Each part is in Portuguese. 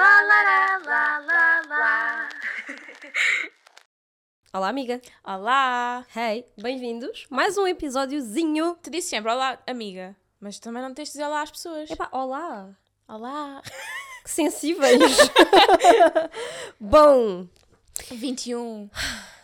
Lá, lá, lá, lá, lá, lá. Olá, amiga. Olá! Hey, bem-vindos. Mais um episódiozinho. Tu disse sempre olá, amiga, mas também não tens de dizer olá às pessoas. Epá, olá. Olá! Que sensíveis. Bom, 21.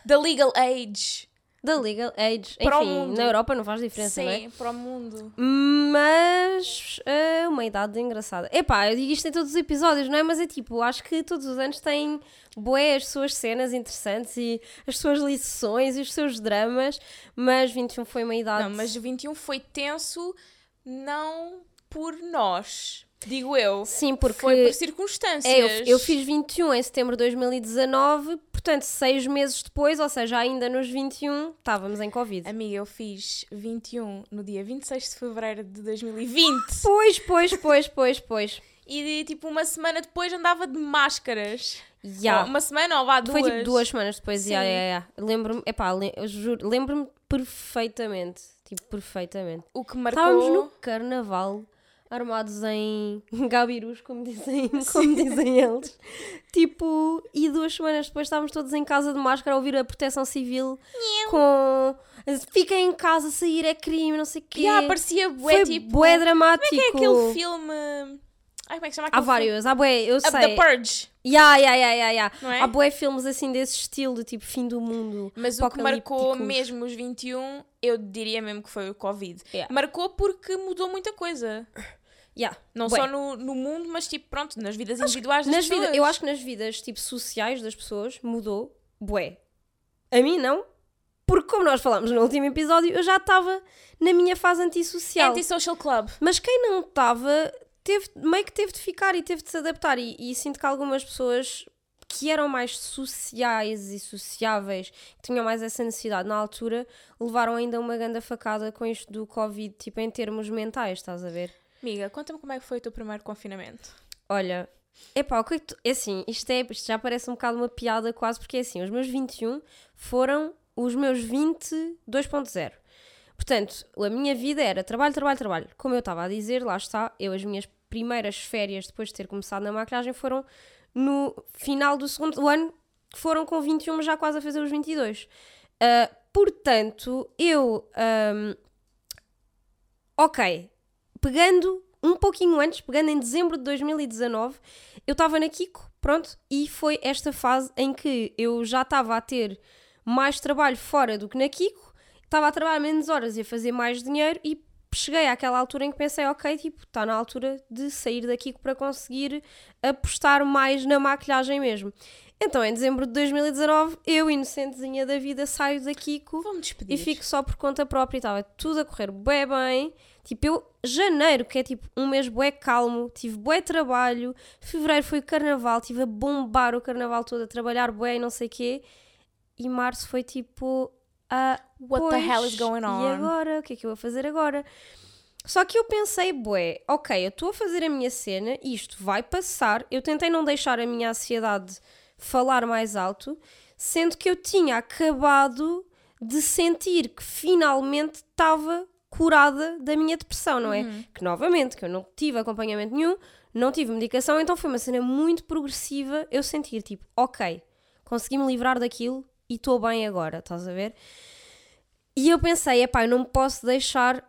The legal age. Da legal age. Para Enfim, na Europa não faz diferença, não é? Sim, para o mundo. Mas é uma idade engraçada. Epá, eu digo isto em todos os episódios, não é? Mas é tipo, acho que todos os anos têm bué as suas cenas interessantes e as suas lições e os seus dramas, mas 21 foi uma idade. Não, mas o 21 foi tenso não por nós, digo eu. Sim, porque Foi por circunstâncias. É, eu, eu fiz 21 em setembro de 2019, portanto, seis meses depois, ou seja, ainda nos 21, estávamos em Covid. Amiga, eu fiz 21 no dia 26 de fevereiro de 2020 Pois, pois, pois, pois, pois. e tipo uma semana depois andava de máscaras. Ou uma semana ou vá duas. Foi tipo duas semanas depois, Sim. ya, ya, ya. lembro-me, epá, le- eu juro, lembro-me perfeitamente, tipo, perfeitamente. O que marcou. Estávamos no carnaval, armados em gabirus, como dizem, como dizem eles. Tipo, e duas semanas depois estávamos todos em casa de máscara a ouvir a proteção civil com fiquem em casa, sair é crime, não sei o quê. Yeah, parecia bué Foi tipo. bué dramático. Como é que é aquele filme. Ai, como é que chama Há aquele vários, há bué, eu filme? sei. The Purge. Ya, ya, ya, ya, ya. Não é? Há bué filmes assim desse estilo, de tipo fim do mundo. Mas o que marcou mesmo os 21, eu diria mesmo que foi o Covid. Yeah. Marcou porque mudou muita coisa. Ya, Não bué. só no, no mundo, mas tipo, pronto, nas vidas individuais das nas pessoas. vidas, eu acho que nas vidas tipo sociais das pessoas mudou bué. A mim não, porque como nós falámos no último episódio, eu já estava na minha fase antissocial. Anti-social club. Mas quem não estava, teve, meio que teve de ficar e teve de se adaptar. E, e sinto que algumas pessoas que eram mais sociais e sociáveis, que tinham mais essa necessidade na altura, levaram ainda uma grande facada com isto do Covid, tipo em termos mentais, estás a ver? Amiga, conta-me como é que foi o teu primeiro confinamento. Olha, epá, o que é que tu... É assim, isto, é, isto já parece um bocado uma piada quase, porque é assim, os meus 21 foram os meus 20 2.0. Portanto, a minha vida era trabalho, trabalho, trabalho. Como eu estava a dizer, lá está, eu as minhas primeiras férias depois de ter começado na maquilhagem foram no final do segundo ano, que foram com 21, mas já quase a fazer os 22. Ah, portanto, eu... ahm, ok, pegando um pouquinho antes, pegando em dezembro de 2019, eu estava na Kiko, pronto, e foi esta fase em que eu já estava a ter mais trabalho fora do que na Kiko, estava a trabalhar menos horas e a fazer mais dinheiro e cheguei àquela altura em que pensei, ok, tipo, está na altura de sair da Kiko para conseguir apostar mais na maquilhagem mesmo. Então, em dezembro de 2019, eu, inocentezinha da vida, saio da Kiko e fico só por conta própria e estava tudo a correr bué bem. Tipo, eu, janeiro, que é tipo um mês bué calmo, tive bué trabalho, fevereiro foi o carnaval, tive a bombar o carnaval todo, a trabalhar bué e não sei quê, e março foi tipo, ah, What the pois, hell is going E on? agora? O que é que eu vou fazer agora? Só que eu pensei, bué, ok, eu estou a fazer a minha cena, isto vai passar. Eu tentei não deixar a minha ansiedade falar mais alto, sendo que eu tinha acabado de sentir que finalmente estava curada da minha depressão, não é? Que novamente, que eu não tive acompanhamento nenhum, não tive medicação, então foi uma cena muito progressiva eu sentir tipo, ok, consegui-me livrar daquilo e estou bem agora, estás a ver? E eu pensei, epá, eu não me posso deixar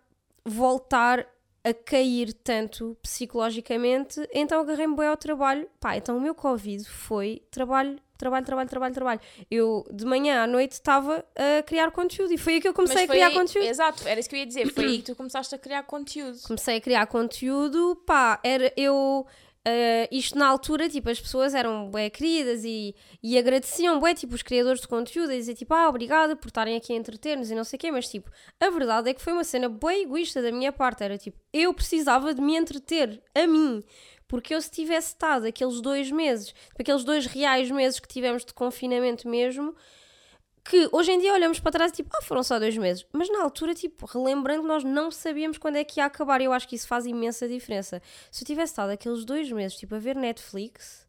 voltar a cair tanto psicologicamente, então agarrei-me bem ao trabalho. Pá, então o meu Covid foi trabalho, trabalho, trabalho, trabalho, trabalho. Eu de manhã à noite estava a criar conteúdo e foi aí que eu comecei a criar aí- conteúdo. Exato, era isso que eu ia dizer. Foi aí que tu começaste a criar conteúdo. Comecei a criar conteúdo, pá, era eu. Eh, isto na altura, tipo, as pessoas eram bem queridas e, e agradeciam bem, tipo, os criadores de conteúdo, a dizer, tipo, ah, obrigada por estarem aqui a entreter-nos e não sei o quê, mas, tipo, a verdade é que foi uma cena bem egoísta da minha parte, era, tipo, eu precisava de me entreter, a mim, porque eu se tivesse estado aqueles dois meses, tipo, aqueles dois reais meses que tivemos de confinamento mesmo, que hoje em dia olhamos para trás e tipo, ah, foram só dois meses. Mas na altura, tipo, relembrando, nós não sabíamos quando é que ia acabar. E eu acho que isso faz imensa diferença. Se eu tivesse estado aqueles dois meses, tipo, a ver Netflix,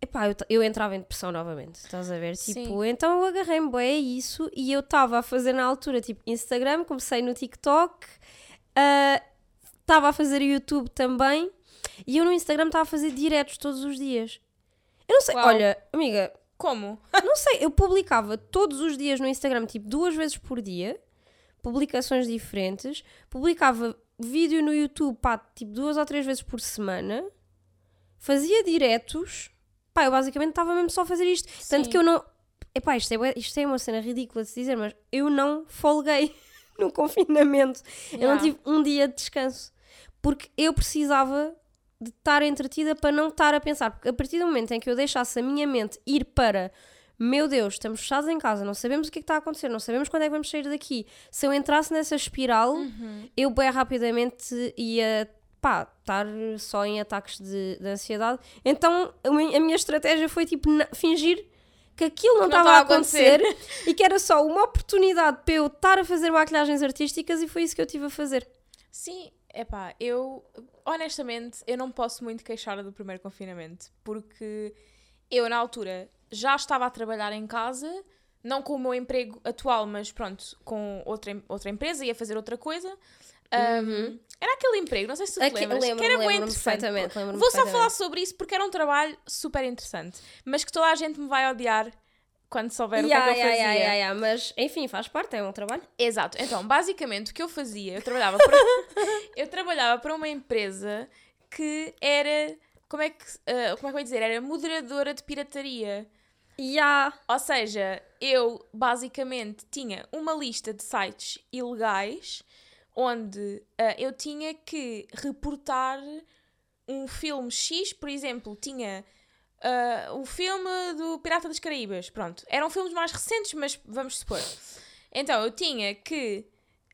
epá, eu, eu entrava em depressão novamente, estás a ver? Sim. Tipo, então eu agarrei-me bem a isso e eu estava a fazer na altura, tipo, Instagram, comecei no TikTok, ah, estava a fazer YouTube também. E eu no Instagram estava a fazer diretos todos os dias. Eu não sei, Uau. olha, amiga, Como? não sei, eu publicava todos os dias no Instagram, tipo duas vezes por dia, publicações diferentes, publicava vídeo no YouTube, pá, tipo duas ou três vezes por semana, fazia diretos, pá, eu basicamente estava mesmo só a fazer isto. Tanto Sim. que eu não. Epá, isto é, isto é uma cena ridícula de se dizer, mas eu não folguei no confinamento. Eu não Yeah. tive um dia de descanso. Porque eu precisava de estar entretida para não estar a pensar. Porque a partir do momento em que eu deixasse a minha mente ir para meu Deus, estamos fechados em casa, não sabemos o que é que está a acontecer, não sabemos quando é que vamos sair daqui. Se eu entrasse nessa espiral, Uhum. eu bem rapidamente ia pá, estar só em ataques de, de ansiedade. Então a mi- a minha estratégia foi tipo fingir que aquilo não estava a estava a acontecer, e que era só uma oportunidade para eu estar a fazer maquilhagens artísticas e foi isso que eu tive a fazer. Sim, epá, eu honestamente eu não posso muito queixar do primeiro confinamento porque eu na altura já estava a trabalhar em casa, não com o meu emprego atual, mas pronto, com outra, outra empresa, ia fazer outra coisa. Um, Era aquele emprego, não sei se tu Aqui- lembras, que lembro-me, era bem lembro-me interessante. Vou só falar sobre isso porque era um trabalho super interessante, mas que toda a gente me vai odiar quando souber Ya, o que é que eu fazia. ya, ya, Mas enfim, faz parte, é um trabalho. Exato. Então, basicamente, o que eu fazia, eu trabalhava para, eu trabalhava para uma empresa que era, como é que, ah, como é que eu ia dizer? Era moderadora de pirataria. Ya. Ou seja, eu basicamente tinha uma lista de sites ilegais onde ah, eu tinha que reportar um filme X, por exemplo, tinha ah, o filme do Pirata das Caraíbas. Pronto, eram filmes mais recentes, mas vamos supor. Então eu tinha que,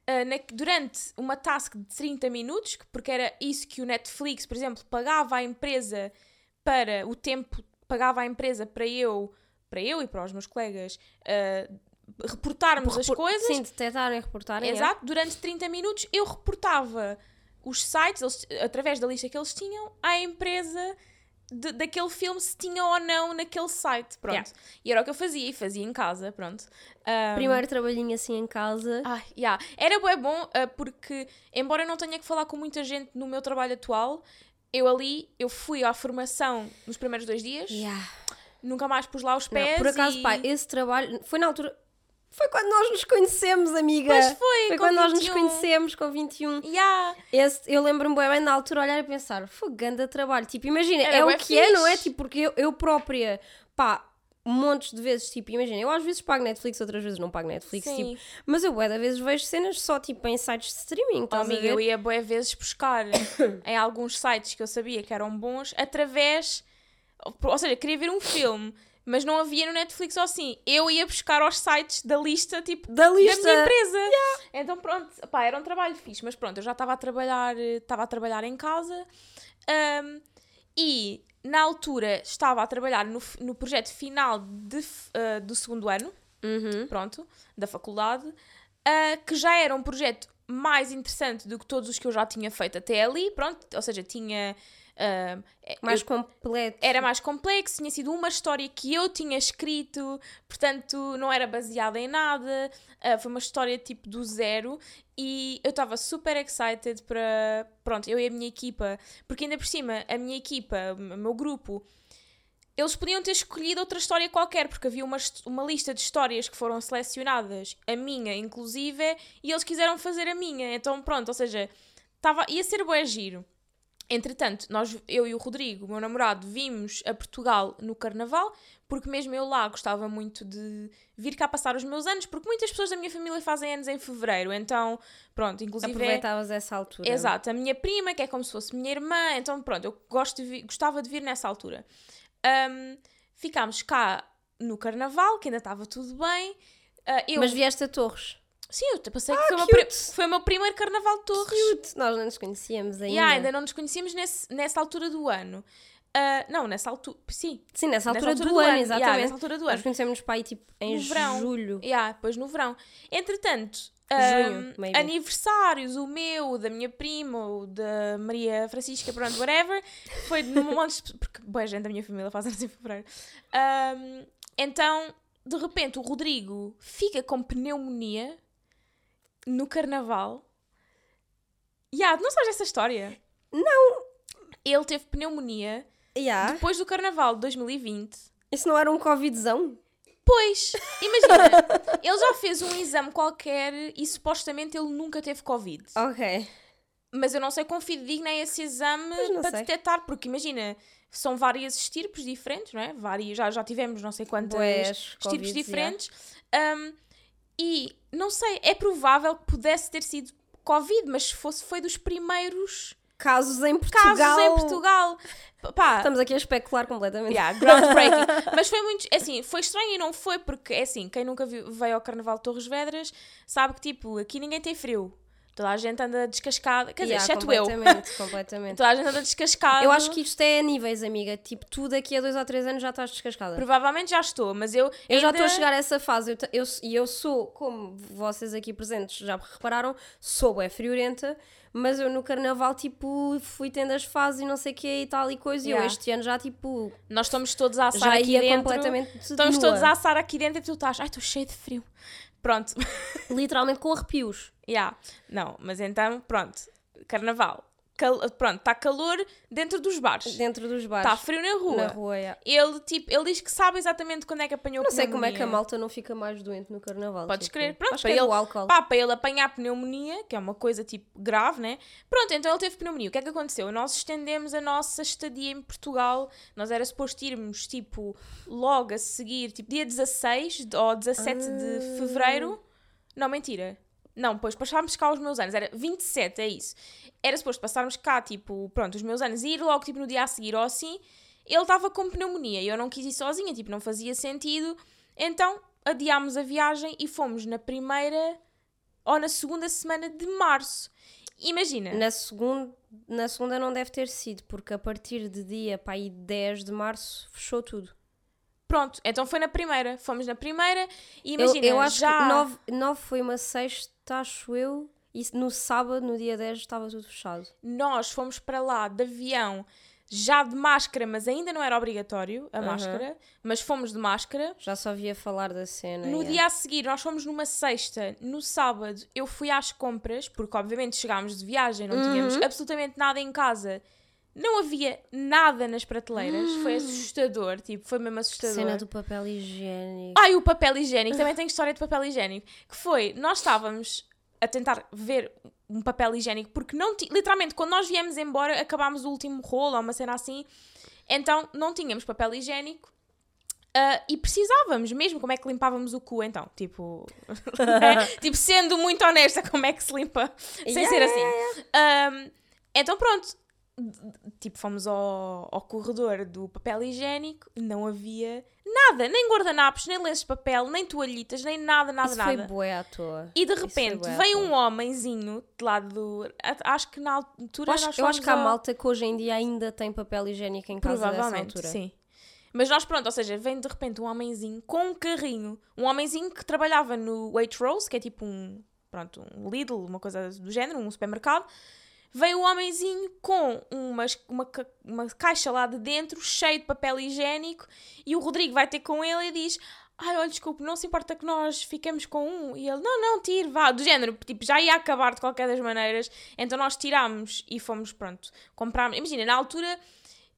ah, na- durante uma task de 30 minutos, que- porque era isso que o Netflix, por exemplo, pagava à empresa para o tempo, pagava à empresa para eu, para eu e para os meus colegas ah, reportarmos as Repor- coisas. Sim, detectarem, reportarem. é. Exato, durante 30 minutos eu reportava os sites, eles- através da lista que eles tinham, à empresa de- daquele filme se tinha ou não naquele site. Pronto. Yeah. E era o que eu fazia, e fazia em casa, pronto. Um, Primeiro trabalhinho assim em casa. Ai, yeah. Era bué bom ah, porque, embora eu não tenha que falar com muita gente no meu trabalho atual, eu ali, eu fui à formação nos primeiros dois dias, Ya. nunca mais pus lá os Não, pés. por acaso, e... pá, esse trabalho foi na altura. Foi quando nós nos conhecemos, amiga. Pois foi, Foi quando nós nos 21. conhecemos com 21. Yeah. Esse, eu lembro-me bem, bem na altura olhar e pensar, foi grande trabalho. Tipo, imagina, Era é o que é, não é? fixe. Tipo, porque eu, eu própria, pá, montes de vezes, tipo, imagina, eu às vezes pago Netflix, outras vezes não pago Netflix, Sim. tipo, mas eu bué da vezes vejo cenas só, tipo, em sites de streaming, Oh, a amiga, eu ia boé vezes buscar em alguns sites que eu sabia que eram bons através. Ou seja, queria ver um filme, mas não havia no Netflix ou assim. Eu ia buscar aos sites da lista, tipo, Da da lista. minha empresa. Então pronto, pá, era um trabalho fixe, mas pronto, eu já estava a trabalhar, eh, estava a trabalhar em casa ahm, e na altura estava a trabalhar no, no projeto final de ah, do segundo ano Uhum. pronto, da faculdade, ah, que já era um projeto mais interessante do que todos os que eu já tinha feito até ali, pronto, ou seja, tinha... ah, Mais eu- completo. era mais complexo, tinha sido uma história que eu tinha escrito, portanto não era baseada em nada, ah, foi uma história tipo do zero e eu estava super excited para, pronto, eu e a minha equipa, porque ainda por cima a minha equipa, o meu grupo, eles podiam ter escolhido outra história qualquer, porque havia uma, uma lista de histórias que foram selecionadas, a minha inclusive, e eles quiseram fazer a minha. Então, pronto, ou seja, tava, ia ser bué giro. Entretanto, nós, eu e o Rodrigo, meu namorado, vimos a Portugal no Carnaval, porque mesmo eu lá gostava muito de vir cá passar os meus anos, porque muitas pessoas da minha família fazem anos em Fevereiro, então, pronto, inclusive... é- Aproveitavas essa altura. Exato, a minha prima, que é como se fosse minha irmã, então pronto, eu gosto de vi- gostava de vir nessa altura. Ahm, ficámos cá no carnaval, que ainda estava tudo bem. Ah, eu, Mas vieste a Torres. Sim, eu te- pensei que foi, o meu foi o meu primeiro carnaval de Torres. Cute. Nós não nos conhecíamos ainda. Yeah, ainda não nos conhecíamos nesse, nessa altura do ano. Ah, não, nessa altura, sim, Sim, nessa nessa altura, do, ano, exatamente. Yeah, nessa altura do Nós ano. conhecemos para aí tipo em No julho. Yeah, depois no verão. Entretanto, Junho, ahm, maybe. aniversários, o meu, o da minha prima, o da Maria Francisca, pronto, whatever, foi de montes de porque boa gente da minha família faz anos em fevereiro. Ahm, então, de repente, o Rodrigo fica com pneumonia no carnaval. Yeah, não sabes essa história? Eu ele teve pneumonia Yeah. depois do carnaval de 2020. Isso não era um Covidzão? Pois, imagina, ele já fez um exame qualquer e supostamente ele nunca teve Covid. Ok. Mas eu não sei quão fidedigno é esse exame não para sei. detectar, porque imagina, são várias estirpes diferentes, não é? Várias, já, já tivemos não sei quantas estirpes diferentes. Um, e não sei, é provável que pudesse ter sido Covid, mas se fosse, foi dos primeiros Casos em Portugal. casos em Portugal. Pá, Estamos aqui a especular completamente. Yeah, groundbreaking. Mas foi muito. é Assim, foi estranho e não foi, porque é assim, quem nunca viu- veio ao Carnaval de Torres Vedras sabe que, tipo, aqui ninguém tem frio. Toda a gente anda descascada. Quer dizer, Yeah, exceto eu. completamente, completamente. Toda a gente anda descascada. Eu acho que isto é a níveis, amiga. Tipo, tu daqui a dois ou três anos já estás descascada. Provavelmente já estou, mas eu. Eu já ainda- estou a chegar a essa fase. Eu, te- eu, e eu sou, como vocês aqui presentes já repararam, sou é friorenta, mas eu no carnaval, tipo, fui tendo as fases e não sei o que e tal e coisa. E Yeah. eu este ano já, tipo, Nós estamos todos a assar já aqui ia dentro. completamente Estamos nua. todos a assar aqui dentro e tu estás. Ai, estou cheio de frio. Pronto. Literalmente com arrepios. Yeah. Não, mas então, pronto. Carnaval. Cal- Pronto, está calor dentro dos bares. Dentro dos bares. Está frio na rua. Na rua, yeah. Ele, tipo, ele diz que sabe exatamente quando é que apanhou Não sei como é que a pneumonia. malta não fica mais doente no carnaval. Podes tipo, crer. Pronto, acho para é ele, álcool. pá, para ele apanhar pneumonia, que é uma coisa tipo grave, né? Pronto, então ele teve pneumonia. O que é que aconteceu? Nós estendemos a nossa estadia em Portugal. Nós era suposto irmos, tipo, logo a seguir, tipo, dia 16 ou 17 Ah. de fevereiro. Não, mentira. Não, pois passámos cá os meus anos, era 27, é isso. Era suposto passarmos cá, tipo, pronto, os meus anos e ir logo, tipo, no dia a seguir ou assim. Ele estava com pneumonia e eu não quis ir sozinha, tipo, não fazia sentido. Então adiámos a viagem e fomos na primeira ou na segunda semana de março. Imagina, Na, segun... na segunda não deve ter sido, porque a partir de dia para aí 10 de março fechou tudo. Pronto, então foi na primeira. Fomos na primeira e Eu, imagina, eu acho já... que 9, 9 foi uma sexta, acho eu, e no sábado, no dia 10, estava tudo fechado. nós fomos para lá de avião já de máscara, mas ainda não era obrigatório a Aham. máscara, mas fomos de máscara. Já só via falar da cena. No yeah. dia a seguir, nós fomos numa sexta. No sábado, eu fui às compras, porque obviamente chegámos de viagem, não tínhamos Uhum. absolutamente nada em casa. Não havia nada nas prateleiras. Foi Hum. assustador, tipo, foi mesmo assustador. Cena do papel higiênico. Ai, o papel higiênico. Também tem história de papel higiênico. Que foi, nós estávamos a tentar ver um papel higiênico, porque não literalmente, quando nós viemos embora, acabámos o último rolo ou uma cena assim, então não tínhamos papel higiênico. ah, e precisávamos mesmo, como é que limpávamos o cu então? Tipo, né? tipo sendo muito honesta, como é que se limpa sem Yeah, ser yeah, assim? Ahm, então pronto, tipo, fomos ao, ao corredor do papel higiênico, não havia nada, nem guardanapos, nem lenços de papel, nem toalhitas, nem nada, nada, Isso nada. foi bué à toa. E de repente toa. um homenzinho de lado do. a- Acho que na altura. Eu acho, eu acho que há ao- malta que hoje em dia ainda tem papel higiênico em casa Provavelmente, altura. sim. Mas nós, pronto, ou seja, vem de repente um homenzinho com um carrinho. Um homenzinho que trabalhava no Waitrose, que é tipo um. Pronto, um Lidl, uma coisa do género, um supermercado. Veio o homenzinho com uma, ca- uma caixa lá de dentro, cheio de papel higiênico, e o Rodrigo vai ter com ele e diz: Ai, olha, desculpe, não se importa que nós fiquemos com um. E ele: Não, não, tire, vá. Do género, tipo, já ia acabar de qualquer das maneiras. Então nós tirámos e fomos, pronto, comprámos. Imagina, na altura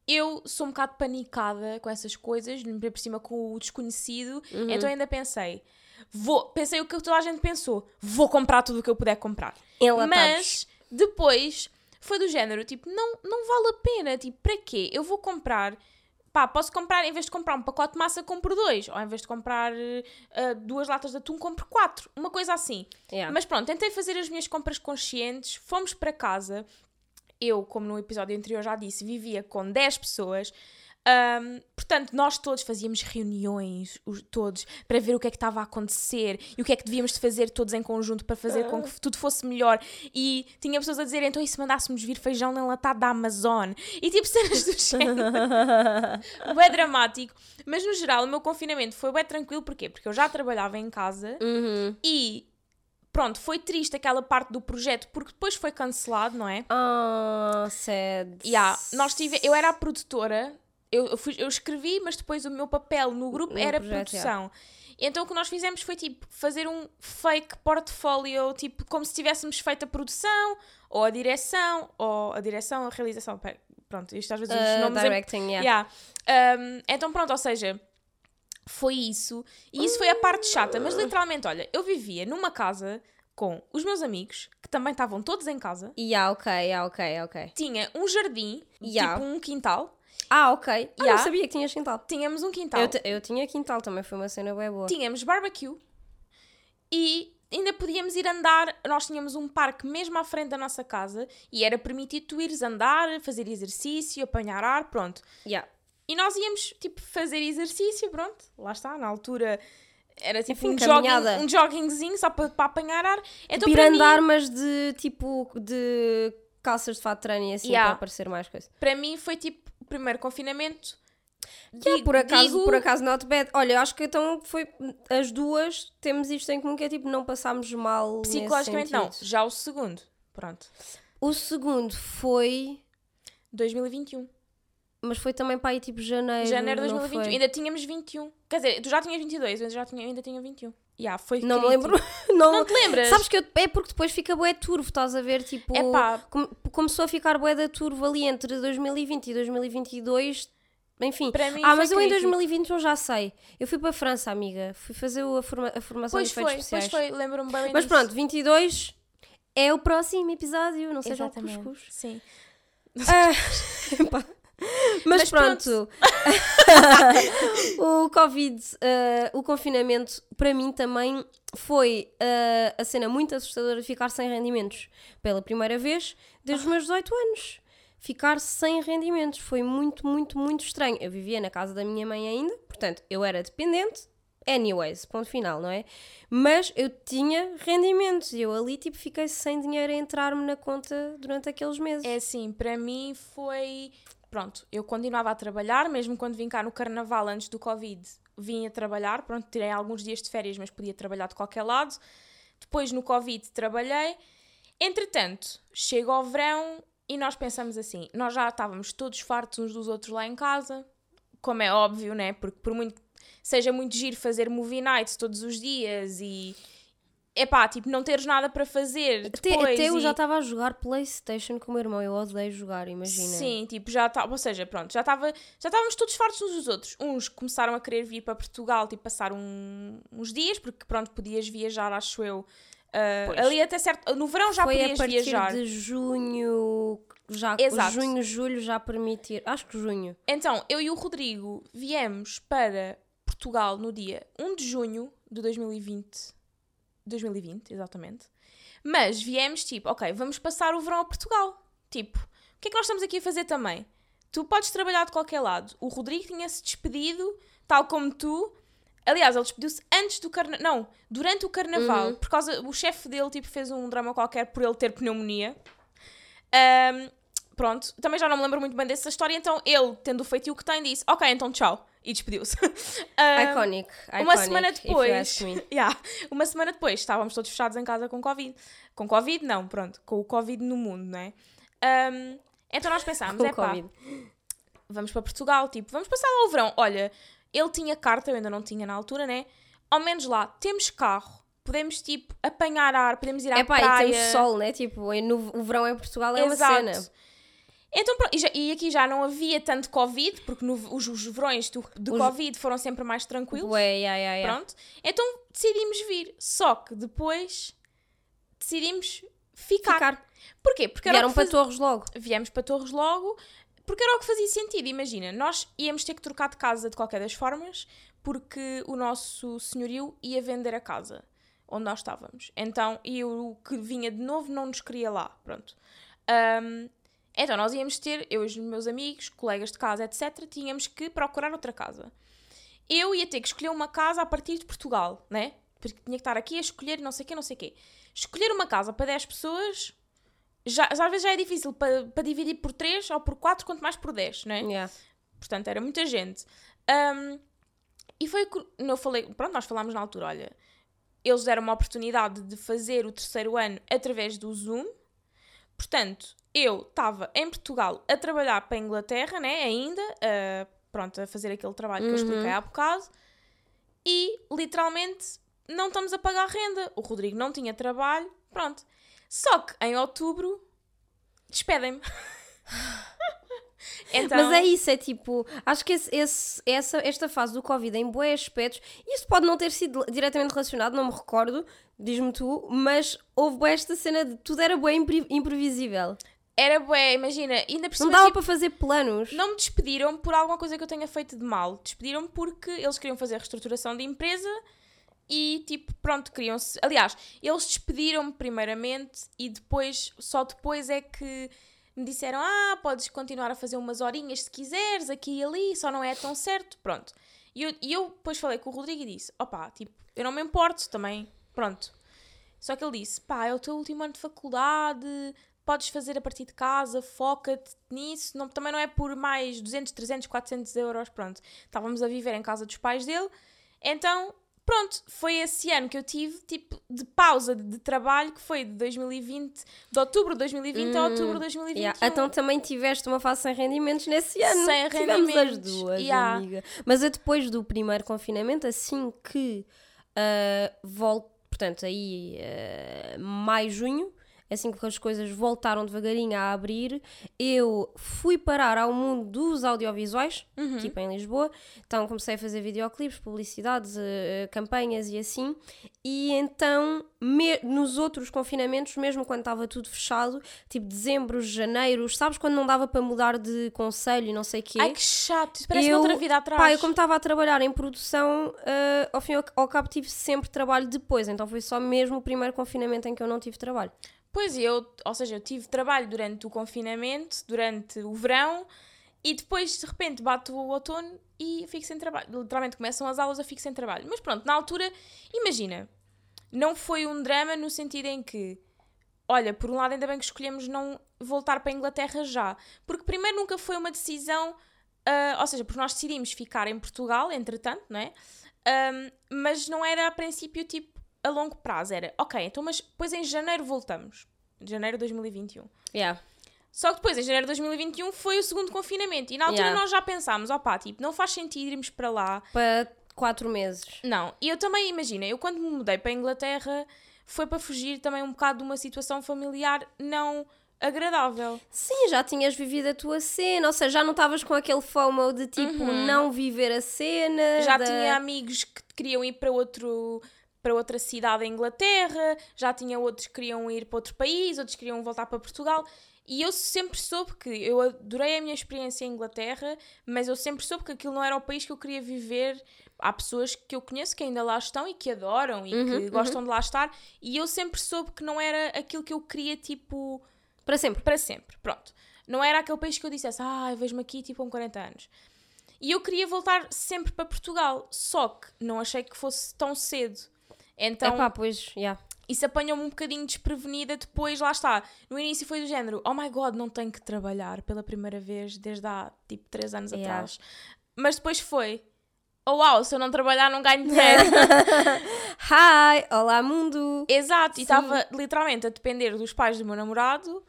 eu sou um bocado panicada com essas coisas, por cima com o desconhecido, Uhum. então ainda pensei. Vou, pensei o que toda a gente pensou: vou comprar tudo o que eu puder comprar. Enlatados. Mas depois foi do género, tipo, não, não vale a pena, tipo, para quê? Eu vou comprar, pá, posso comprar, em vez de comprar um pacote de massa, compro dois, ou em vez de comprar eh, duas latas de atum, compro quatro, uma coisa assim. Yeah. Mas pronto, tentei fazer as minhas compras conscientes, fomos para casa, eu, como no episódio anterior já disse, vivia com 10 pessoas. Ahm, portanto, nós todos fazíamos reuniões, os- todos, para ver o que é que estava a acontecer e o que é que devíamos de fazer todos em conjunto para fazer com que tudo fosse melhor. E tinha pessoas a dizer, então e se mandássemos vir feijão enlatado da Amazon? E tipo cenas do género. Bué dramático. Mas no geral, o meu confinamento foi bem tranquilo, porquê? Porque eu já trabalhava em casa Uhum. e pronto, foi triste aquela parte do projeto porque depois foi cancelado, não é? Ah, sad. Yeah, nós tive, eu era a produtora, eu, eu, fui- eu escrevi, mas depois o meu papel no grupo era projeto, produção. E então o que nós fizemos foi tipo fazer um fake portfólio, tipo como se tivéssemos feito a produção, ou a direção, ou a direção, a realização. Pronto, isto às vezes Uh, os nomes... em- directing, yeah. Yeah. Um, então pronto, ou seja, foi isso. E isso foi a parte chata. Mas literalmente, olha, eu vivia numa casa com os meus amigos, que também estavam todos em casa. Yeah, ok, yeah, ok, ok. Tinha um jardim, Yeah. tipo um quintal. Ah, ok. Ah, Yeah. não sabia que tinhas quintal. Tínhamos um quintal. Eu, eu tinha quintal também, foi uma cena bem boa. Tínhamos barbecue. E ainda podíamos ir andar. Nós tínhamos um parque mesmo à frente da nossa casa. E era permitido tu ires andar, fazer exercício, apanhar ar, pronto. Yeah. E nós íamos, tipo, fazer exercício, pronto. Lá está, na altura era tipo Enfim, um, jogging, um joggingzinho só para, para apanhar ar. Então, Ir para andar, mim, mas de tipo de calças de fato de treino e assim Yeah. para aparecer mais coisa. para mim foi tipo primeiro confinamento. Yeah, Digo- por acaso, digo- por acaso not bad. Olha, acho que então foi as duas temos isto em comum que é tipo não passámos mal Psicologicamente não. Já o segundo, pronto. O segundo foi 2021. Mas foi também para aí tipo janeiro. Janeiro de não 2021. foi? Ainda tínhamos 21. Quer dizer, tu já tinhas 22, eu já tinha, ainda tinha 21. Yeah, foi Não me lembro. Não, Não te lembras? Sabes que eu- é porque depois fica bué turvo, estás a ver? Tipo, Epá. come- começou a ficar bué da turvo ali entre 2020 e 2022. Enfim. Ah, mas eu em crítico. 2021 já sei. Eu fui para a França, amiga. Fui fazer o- a, forma- a formação Pois de efeitos foi, especiais. pois foi, lembro-me bem Mas disso. pronto, 22 é o próximo episódio. Não seja o Exatamente. cuscuz. Sim. Ah, epá. Mas, Mas pronto, o Covid, eh, o confinamento, para mim também foi eh, a cena muito assustadora de ficar sem rendimentos pela primeira vez desde os meus 18 anos. Ficar sem rendimentos foi muito, muito, muito estranho. Eu vivia na casa da minha mãe ainda, portanto, eu era dependente. Anyways, ponto final, não é? Mas eu tinha rendimentos e eu ali, tipo, fiquei sem dinheiro a entrar-me na conta durante aqueles meses. É assim, para mim foi. Pronto, eu continuava a trabalhar, mesmo quando vim cá no carnaval antes do Covid, vim a trabalhar. Pronto, tirei alguns dias de férias, mas podia trabalhar de qualquer lado. Depois no Covid trabalhei. Entretanto, chega ao verão e nós pensamos assim: nós já estávamos todos fartos uns dos outros lá em casa, como é óbvio, né? Porque por muito seja muito giro fazer movie nights todos os dias e. Epá, tipo, não teres nada para fazer Até, depois até eu e- já estava a jogar Playstation com o meu irmão. Eu odeio jogar, imagina. Sim, tipo, já estava, ou seja, pronto, já estava, já estávamos todos fartos uns dos outros. Uns começaram a querer vir para Portugal, tipo, passar um- uns dias, porque pronto, podias viajar, acho eu. Pois. ali até certo, no verão já Foi a podias partir viajar. de junho, já, Exato. junho, julho já permitir. Acho que junho. Então, eu e o Rodrigo viemos para Portugal no dia 1 de junho de 2020. 2020, exatamente. Mas viemos tipo, ok, vamos passar o verão a Portugal. Tipo, o que é que nós estamos aqui a fazer também? Tu podes trabalhar de qualquer lado. O Rodrigo tinha-se despedido, tal como tu. Aliás, ele despediu-se antes do carnaval. Não, durante o carnaval. Por causa. O chefe dele tipo, fez um drama qualquer por ele ter pneumonia. Ahm, pronto, também já não me lembro muito bem dessa história. Então ele, tendo feito o que tem, disse: Ok, então tchau. E despediu-se. Ahm, Iconic. uma iconic, semana if you depois. Yeah, uma semana depois estávamos todos fechados em casa com Covid. Com Covid, não, pronto, com o Covid no mundo, não é? Ahm, então nós pensámos, é pá, Covid. vamos para Portugal, tipo, vamos passar lá o verão. Olha, ele tinha carta, eu ainda não tinha na altura, né? Ao menos lá, temos carro, podemos, tipo, apanhar ar, podemos ir à É pá, e praia. temos sol, né? Tipo, e no, o verão em Portugal é Exato. uma cena. Então, e, já- aqui já não havia tanto Covid, porque no- os, os verões do, do Os- Covid foram sempre mais tranquilos. Ué, yeah, yeah, yeah. Pronto. Então decidimos vir. Só que depois decidimos ficar. Ficar. Porquê? Porque era Vieram para faz- Torres logo. Viemos para Torres logo, porque era o que fazia sentido. Imagina, nós íamos ter que trocar de casa de qualquer das formas, porque o nosso senhorio ia vender a casa onde nós estávamos. Então, e o que vinha de novo não nos queria lá. Pronto. Ahm, então, nós íamos ter, eu e os meus amigos, colegas de casa, etc., tínhamos que procurar outra casa. Eu ia ter que escolher uma casa a partir de Portugal, né? Porque tinha que estar aqui a escolher não sei o quê, não sei o quê. Escolher uma casa para 10 pessoas, já, às vezes já é difícil para, para dividir por 3 ou por 4, quanto mais por 10, né? Yeah. Portanto, era muita gente. Ahm, e foi que eu falei, pronto, nós falámos na altura, olha, eles deram uma oportunidade de fazer o terceiro ano através do Zoom. Portanto, eu estava em Portugal a trabalhar para a Inglaterra, né, ainda, ah, pronto, a fazer aquele trabalho que eu expliquei há bocado. E, literalmente, não estamos a pagar renda. O Rodrigo não tinha trabalho, pronto. Só que, em outubro, despedem-me. Então, Mas é isso, é tipo, acho que esse- esse- essa, esta fase do Covid em bué aspectos, isso pode não ter sido diretamente relacionado, não me recordo, diz-me tu, mas houve esta cena de tudo era impre- imprevisível. Era bué, imagina, ainda por Não dava tipo, para fazer planos. não me despediram por alguma coisa que eu tenha feito de mal. Despediram-me porque eles queriam fazer reestruturação de empresa e, tipo, pronto, queriam-se. Aliás, eles despediram-me primeiramente e depois, só depois é que me disseram: Ah, podes continuar a fazer umas horinhas se quiseres, aqui e ali, só não é tão certo. Pronto. E eu, e eu depois falei com o Rodrigo e disse: Opá, tipo, eu não me importo também. Pronto. Só que ele disse: Pá, é o teu último ano de faculdade, podes fazer a partir de casa, foca-te nisso. Não, também não é por mais 200, 300, 400 euros. Pronto. Estávamos a viver em casa dos pais dele. Então, pronto, foi esse ano que eu tive, tipo, de pausa de, trabalho, que foi de 2020, de outubro de 2020 a outubro de 2021. Yeah, Então também tiveste uma fase sem rendimentos nesse ano. Sem Tivemos as rendimentos, duas, yeah. amiga. Mas eu depois do primeiro confinamento, assim que ah, volto, portanto, aí ah, maio, junho, assim que as coisas voltaram devagarinho a abrir, eu fui parar ao mundo dos audiovisuais, Uhum. tipo em Lisboa. Então comecei a fazer videoclipes, publicidades, ah, campanhas e assim. E então, me- nos outros confinamentos, mesmo quando estava tudo fechado, tipo dezembro, janeiro, sabes quando não dava para mudar de conselho e não sei o quê? Ai que chato, isso parece Eu- outra vida atrás. Pá, eu como estava a trabalhar em produção, ah, ao fim e ao, ao cabo tive sempre trabalho depois, então foi só mesmo o primeiro confinamento em que eu não tive trabalho. Pois, eu, ou seja, eu tive trabalho durante o confinamento, durante o verão, e depois de repente bate o outono e fico sem trabalho. Literalmente começam as aulas, eu fico sem trabalho. Mas pronto, na altura, imagina, não foi um drama no sentido em que, olha, por um lado ainda bem que escolhemos não voltar para a Inglaterra já, porque primeiro nunca foi uma decisão, ah, ou seja, porque nós decidimos ficar em Portugal, entretanto, não é? Ahm, mas não era a princípio tipo a longo prazo, era ok, então mas depois em janeiro voltamos. Janeiro de 2021. Yeah. Só que depois, em janeiro de 2021, foi o segundo confinamento. E na altura Yeah. nós já pensámos, opá, tipo, não faz sentido irmos para lá. Para quatro meses. Não. E eu também, imagina, eu quando me mudei para a Inglaterra, foi para fugir também um bocado de uma situação familiar não agradável. Sim, já tinhas vivido a tua cena, ou seja, já não estavas com aquele FOMO de tipo não viver a cena. Uhum. Já da- tinha amigos que queriam ir para outro para outra cidade em Inglaterra, já tinha outros que queriam ir para outro país, outros queriam voltar para Portugal. E eu sempre soube que eu adorei a minha experiência em Inglaterra, mas eu sempre soube que aquilo não era o país que eu queria viver. Há pessoas que eu conheço que ainda lá estão e que adoram e que gostam de lá estar, e eu sempre soube que não era aquilo que eu queria, tipo, Para sempre. para sempre. Pronto. Não era aquele país que eu dissesse, ah, vejo-me aqui tipo com 40 anos. E eu queria voltar sempre para Portugal, só que não achei que fosse tão cedo. Então, Epá, pois, yeah. isso apanhou-me um bocadinho desprevenida. Depois, lá está. No início foi do género: oh my god, não tenho que trabalhar pela primeira vez desde há tipo 3 anos Yeah. atrás. Mas depois foi: oh wow, se eu não trabalhar, não ganho dinheiro. Hi, olá mundo. Exato, e Sim. estava literalmente a depender dos pais do meu namorado,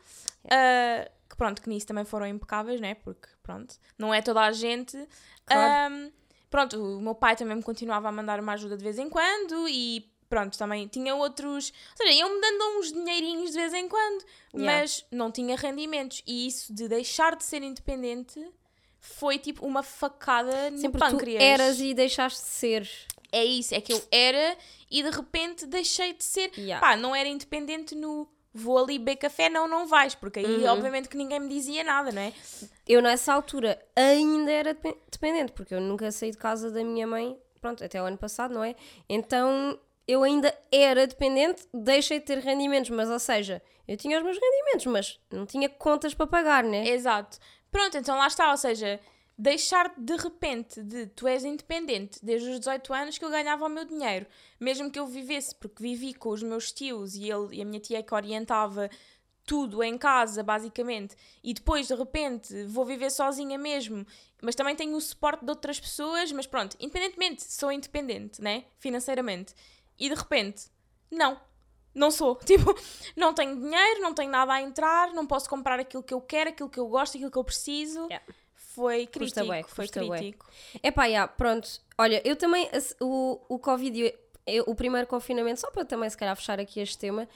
ah, que pronto, que nisso também foram impecáveis, né? Porque pronto, não é toda a gente. Claro. Ahm, pronto, o meu pai também me continuava a mandar uma ajuda de vez em quando e pronto, também tinha outros. Ou seja, iam-me dando uns dinheirinhos de vez em quando, Yeah. mas não tinha rendimentos. E isso de deixar de ser independente foi tipo uma facada no Sempre pâncreas. tu eras e deixaste de ser. É isso, é que eu era e de repente deixei de ser. Yeah. Pá, não era independente no vou ali beber café, não, não vais, porque aí Uhum. obviamente que ninguém me dizia nada, não é? Eu nessa altura ainda era depen- dependente, porque eu nunca saí de casa da minha mãe, pronto, até o ano passado, não é? Então eu ainda era dependente, deixei de ter rendimentos, mas ou seja, eu tinha os meus rendimentos, mas não tinha contas para pagar, né? Exato. Pronto, então lá está, ou seja, deixar de repente de tu és independente desde os 18 anos que eu ganhava o meu dinheiro, mesmo que eu vivesse, porque vivi com os meus tios e, ele, e a minha tia que orientava tudo em casa, basicamente, e depois de repente vou viver sozinha mesmo, mas também tenho o suporte de outras pessoas, mas pronto, independentemente, sou independente, né? Financeiramente, e de repente, não. Não sou, tipo, não tenho dinheiro, não tenho nada a entrar, não posso comprar aquilo que eu quero, aquilo que eu gosto, aquilo que eu preciso. Yeah. Foi Custa crítico, bué, foi custa crítico. Epá, já, pronto. Olha, eu também, o, o Covid, eu- o primeiro confinamento, só para também se calhar fechar aqui este tema,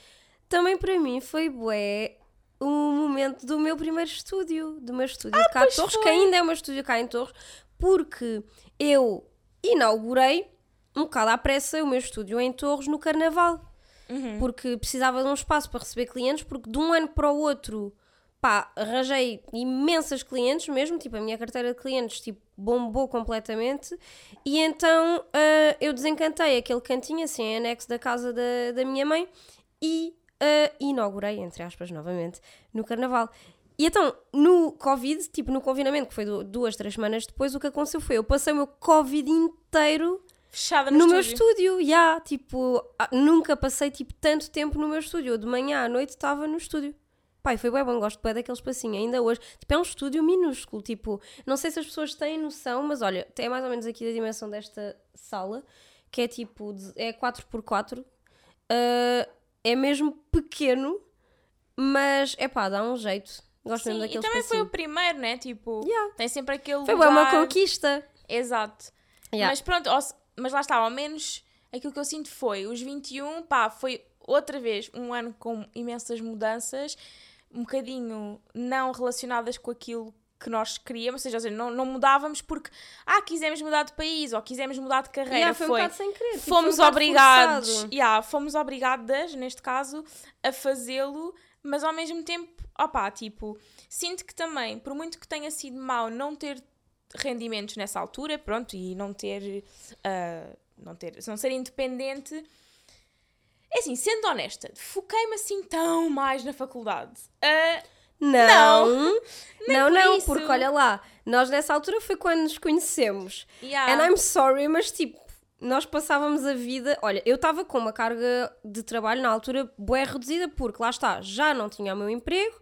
também para mim foi bué o momento do meu primeiro estúdio, do meu estúdio de cá pois Torres, que foi. ainda é o meu estúdio cá em Torres, porque eu inaugurei um bocado à pressa o meu estúdio em Torres no Carnaval. Uhum. Porque precisava de um espaço para receber clientes, porque de um ano para o outro, pá, arranjei imensas clientes mesmo, tipo, a minha carteira de clientes, tipo, bombou completamente, e então ah, eu desencantei aquele cantinho, assim, em anexo da casa da, da minha mãe, e ah, inaugurei, entre aspas, novamente, no Carnaval. E então, no Covid, tipo, no confinamento, que foi du- duas, três semanas depois, o que aconteceu foi, eu passei o meu Covid inteiro Fechada no, no meu estúdio. já, tipo, ah, nunca passei tipo tanto tempo no meu estúdio. De manhã à noite estava no estúdio. Pai, foi bem bom, gosto bem daquele espacinho, ainda hoje. Tipo, é um estúdio minúsculo, tipo, não sei se as pessoas têm noção, mas olha, é mais ou menos aqui da dimensão desta sala, que é tipo, é 4x4, ah, é mesmo pequeno, mas, é pá, dá um jeito. Gosto Sim, mesmo e daquele também foi o espacinho. primeiro, né? Tipo, Yeah. tem sempre aquele Foi lugar... uma conquista. Exato. Yeah. Mas pronto, mas lá está, ao menos aquilo que eu sinto foi, os 21, pá, foi outra vez um ano com imensas mudanças, um bocadinho não relacionadas com aquilo que nós queríamos, ou seja, ou seja, não, não mudávamos porque, ah, quisemos mudar de país ou quisemos mudar de carreira, Yeah, foi, foi, um sem querer. tipo, fomos um obrigados, forçado. yeah, fomos obrigadas, neste caso, a fazê-lo, mas ao mesmo tempo, opá, tipo, sinto que também, por muito que tenha sido mau não ter rendimentos nessa altura, pronto, e não ter, ah, não ter, não ser independente, é assim, sendo honesta, foquei-me assim tão mais na faculdade. Ah, Não, nem não, por não, porque olha lá, nós nessa altura foi quando nos conhecemos. yeah. And I'm sorry, mas tipo, nós passávamos a vida. Olha, eu estava com uma carga de trabalho na altura bué reduzida, porque lá está, já não tinha o meu emprego,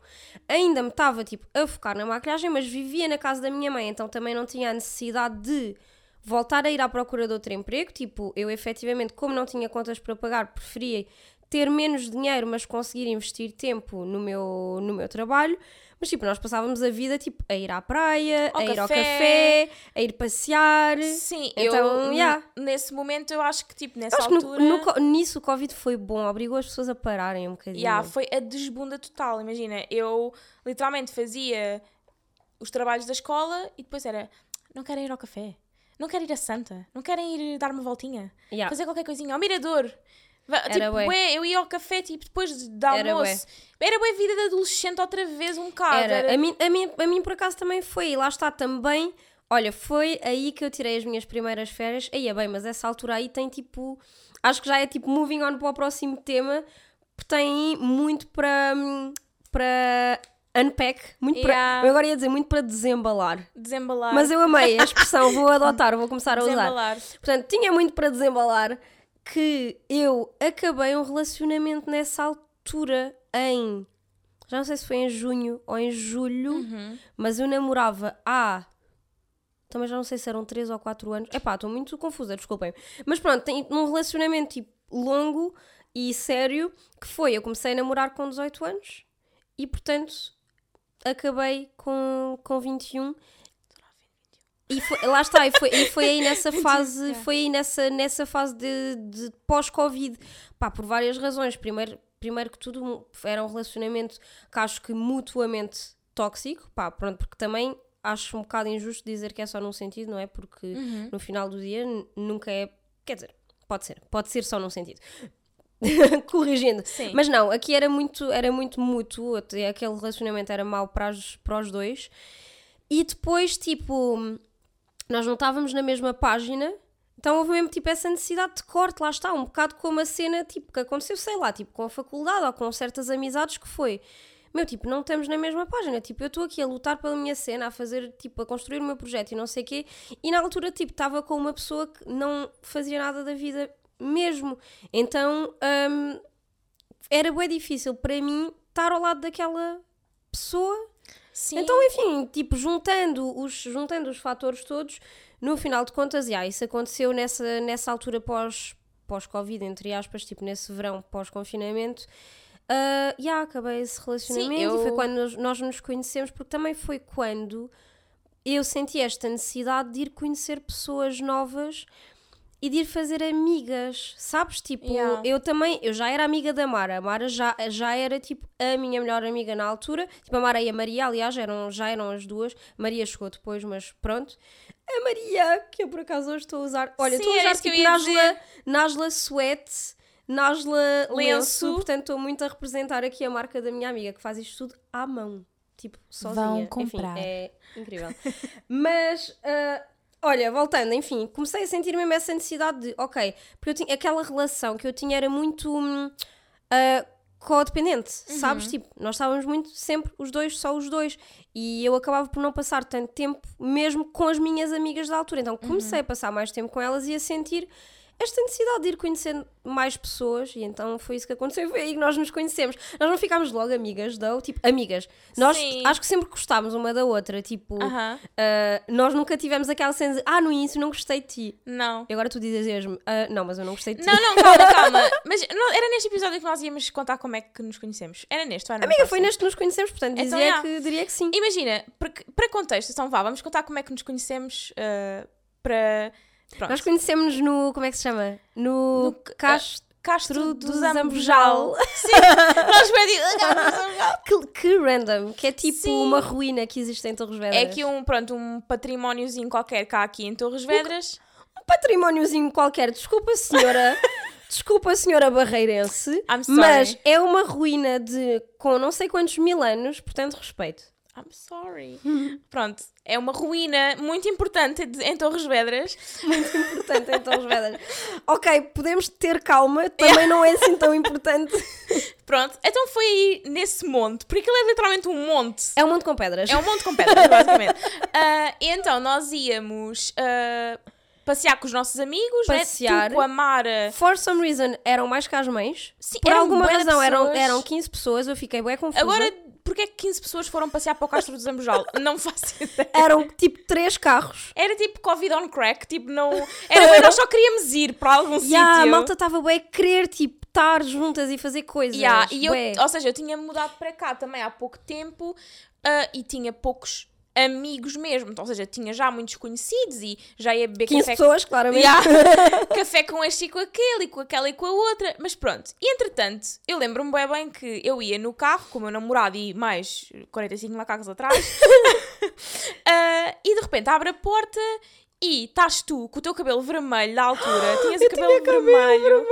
ainda me estava tipo a focar na maquilhagem, mas vivia na casa da minha mãe, então também não tinha a necessidade de voltar a ir à procura de outro emprego. Tipo, eu efetivamente, como não tinha contas para pagar, preferia ter menos dinheiro, mas conseguir investir tempo no meu, no meu trabalho. Mas tipo, nós passávamos a vida tipo, a ir à praia, Ao a ir ao café. café, a ir passear. Sim, Então, eu, yeah. nesse momento, eu acho que, tipo, nessa no- altura... no co- nisso o Covid foi bom, obrigou as pessoas a pararem um bocadinho. Yeah, foi a desbunda total. Imagina, eu literalmente fazia os trabalhos da escola e depois era: não querem ir ao café, não querem ir a Santa, não querem ir dar uma voltinha, Yeah. fazer qualquer coisinha, ao mirador. Va- Era tipo, bué. bué, eu ia ao café tipo, depois de Era almoço. Era bué vida de adolescente outra vez, um bocado. Era. A, mim, a, mim, a mim por acaso também foi, e lá está também. Olha, foi aí que eu tirei as minhas primeiras férias. Aí é bem, mas essa altura aí tem tipo. Acho que já é tipo moving on para o próximo tema, porque tem muito para. para unpack, muito para. Yeah. Eu agora ia dizer muito para desembalar. Desembalar. Mas eu amei a expressão, vou adotar, vou começar a usar. Desembalar. Portanto, tinha muito para desembalar que eu acabei um relacionamento nessa altura em. Já não sei se foi em junho ou em julho, Uhum. mas eu namorava há. Também já não sei se eram 3 ou 4 anos. Epá, estou muito confusa, desculpem. Mas pronto, tem um relacionamento tipo longo e sério que foi. Eu comecei a namorar com 18 anos e portanto acabei com, com 21. E foi- lá está, e foi, e foi aí nessa fase, foi aí nessa, nessa fase de, de pós-Covid, pá, por várias razões. Primeiro, primeiro que tudo, era um relacionamento que acho que mutuamente tóxico, pá, pronto, porque também acho um bocado injusto dizer que é só num sentido, não é? Porque Uhum. no final do dia nunca é, quer dizer, pode ser, pode ser só num sentido. Corrigindo. Sim. Mas não, aqui era muito, era muito mútuo, aquele relacionamento era mau para os, para os dois. E depois, tipo, nós não estávamos na mesma página, então houve mesmo tipo essa necessidade de corte, lá está, um bocado como a cena tipo, que aconteceu, sei lá, tipo com a faculdade ou com certas amizades que foi. Meu, tipo, não estamos na mesma página. Tipo, eu estou aqui a lutar pela minha cena, a fazer, tipo, a construir o meu projeto e não sei o quê. E na altura, tipo, estava com uma pessoa que não fazia nada da vida mesmo. Então, hum, era bem difícil para mim estar ao lado daquela pessoa Sim. então, enfim, tipo, juntando os, juntando os fatores todos, no final de contas, yeah, isso aconteceu nessa, nessa altura pós, pós-Covid, entre aspas, tipo, nesse verão pós-confinamento. Uh, yeah, acabei esse relacionamento eu- e foi quando nós, nós nos conhecemos, porque também foi quando eu senti esta necessidade de ir conhecer pessoas novas e de ir fazer amigas, sabes? Tipo, Yeah. eu também, eu já era amiga da Mara, a Mara já, já era tipo a minha melhor amiga na altura, tipo a Mara e a Maria, aliás, eram, já eram as duas, Maria chegou depois, mas pronto. A Maria, que eu por acaso hoje estou a usar, olha, Sim, estou a usar eu tipo Nasla, Nasla Sweat, Nasla lenço, Lenço. portanto estou muito a representar aqui a marca da minha amiga, que faz isto tudo à mão, tipo, sozinha. comprar. Enfim, é incrível. Mas, ah, olha, voltando, enfim, comecei a sentir mesmo essa necessidade de, ok, porque eu tinha aquela relação que eu tinha era muito hum, ah, codependente, sabes? Tipo, nós estávamos muito sempre os dois, só os dois, e eu acabava por não passar tanto tempo mesmo com as minhas amigas da altura. Então comecei a passar mais tempo com elas e a sentir esta necessidade de ir conhecendo mais pessoas, e então foi isso que aconteceu. Foi aí que nós nos conhecemos. Nós não ficámos logo amigas, não? Tipo, amigas. Nós Sim. acho que sempre gostámos uma da outra. Tipo, Aham. ah, nós nunca tivemos aquela cena de, ah, no início não gostei de ti. Não. E agora tu dizes-me, ah, não, mas eu não gostei de ti. Não, não, calma, calma. Mas não, era neste episódio que nós íamos contar como é que nos conhecemos. Era neste, ou era Amiga, foi neste que nos conhecemos, portanto, Então, dizia, que, diria que sim. Imagina, porque, para contexto, então vá, vamos contar como é que nos conhecemos ah, para. Pronto. Nós conhecemos no, como é que se chama? No, No Castro Castro do do. Zambojal. Sim, nós. Que, que random, que é tipo Sim. uma ruína que existe em Torres Vedras. É aqui um, pronto, um patrimóniozinho qualquer cá aqui em Torres Vedras. um patrimóniozinho qualquer. Desculpa, senhora. Desculpa, senhora barreirense. Mas é uma ruína de com não sei quantos mil anos, portanto, respeito. I'm sorry. Pronto, é uma ruína muito importante em Torres Vedras. Muito importante em Torres Vedras. Ok, podemos ter calma, também não é assim tão importante. Pronto, então foi aí nesse monte, porque aquilo é literalmente um monte. É um monte com pedras. É um monte com pedras, basicamente. E então nós íamos ah, passear com os nossos amigos, Passear. né? Tu com a Mara. For some reason, eram mais que as mães. Sim, Por eram alguma razão, eram, eram 15 pessoas, eu fiquei bem confusa. Agora, porquê é que 15 pessoas foram passear para o Castro do Zambojal? Não faço ideia. Eram tipo três carros. Era tipo Covid on crack, tipo, não. Era bem, nós só queríamos ir para algum a sítio. malta estava bem a querer, tipo, estar juntas e fazer coisas. Yeah, e eu, ou seja, eu tinha mudado para cá também há pouco tempo ah, e tinha poucos amigos mesmo. Ou seja, tinha já muitos conhecidos e já ia beber 15 café, pessoas, claramente. Yeah. café com este e com aquele, e com aquela e com a outra. Mas pronto. E entretanto, eu lembro-me bem bem que eu ia no carro com o meu namorado e mais 45 macacos atrás. Ah, e de repente abre a porta e estás tu com o teu cabelo vermelho da altura. Tinhas o cabelo, vermelho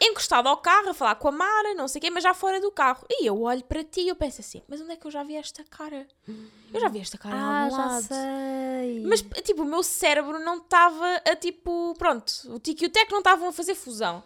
encostado ao carro a falar com a Mara, não sei o quê, mas já fora do carro. E eu olho para ti e eu penso assim, mas onde é que eu já vi esta cara? Eu já vi esta cara Ah, algum já lado. sei. Mas, tipo, o meu cérebro não estava a, tipo, pronto, o Tico e o Teco não estavam a fazer fusão.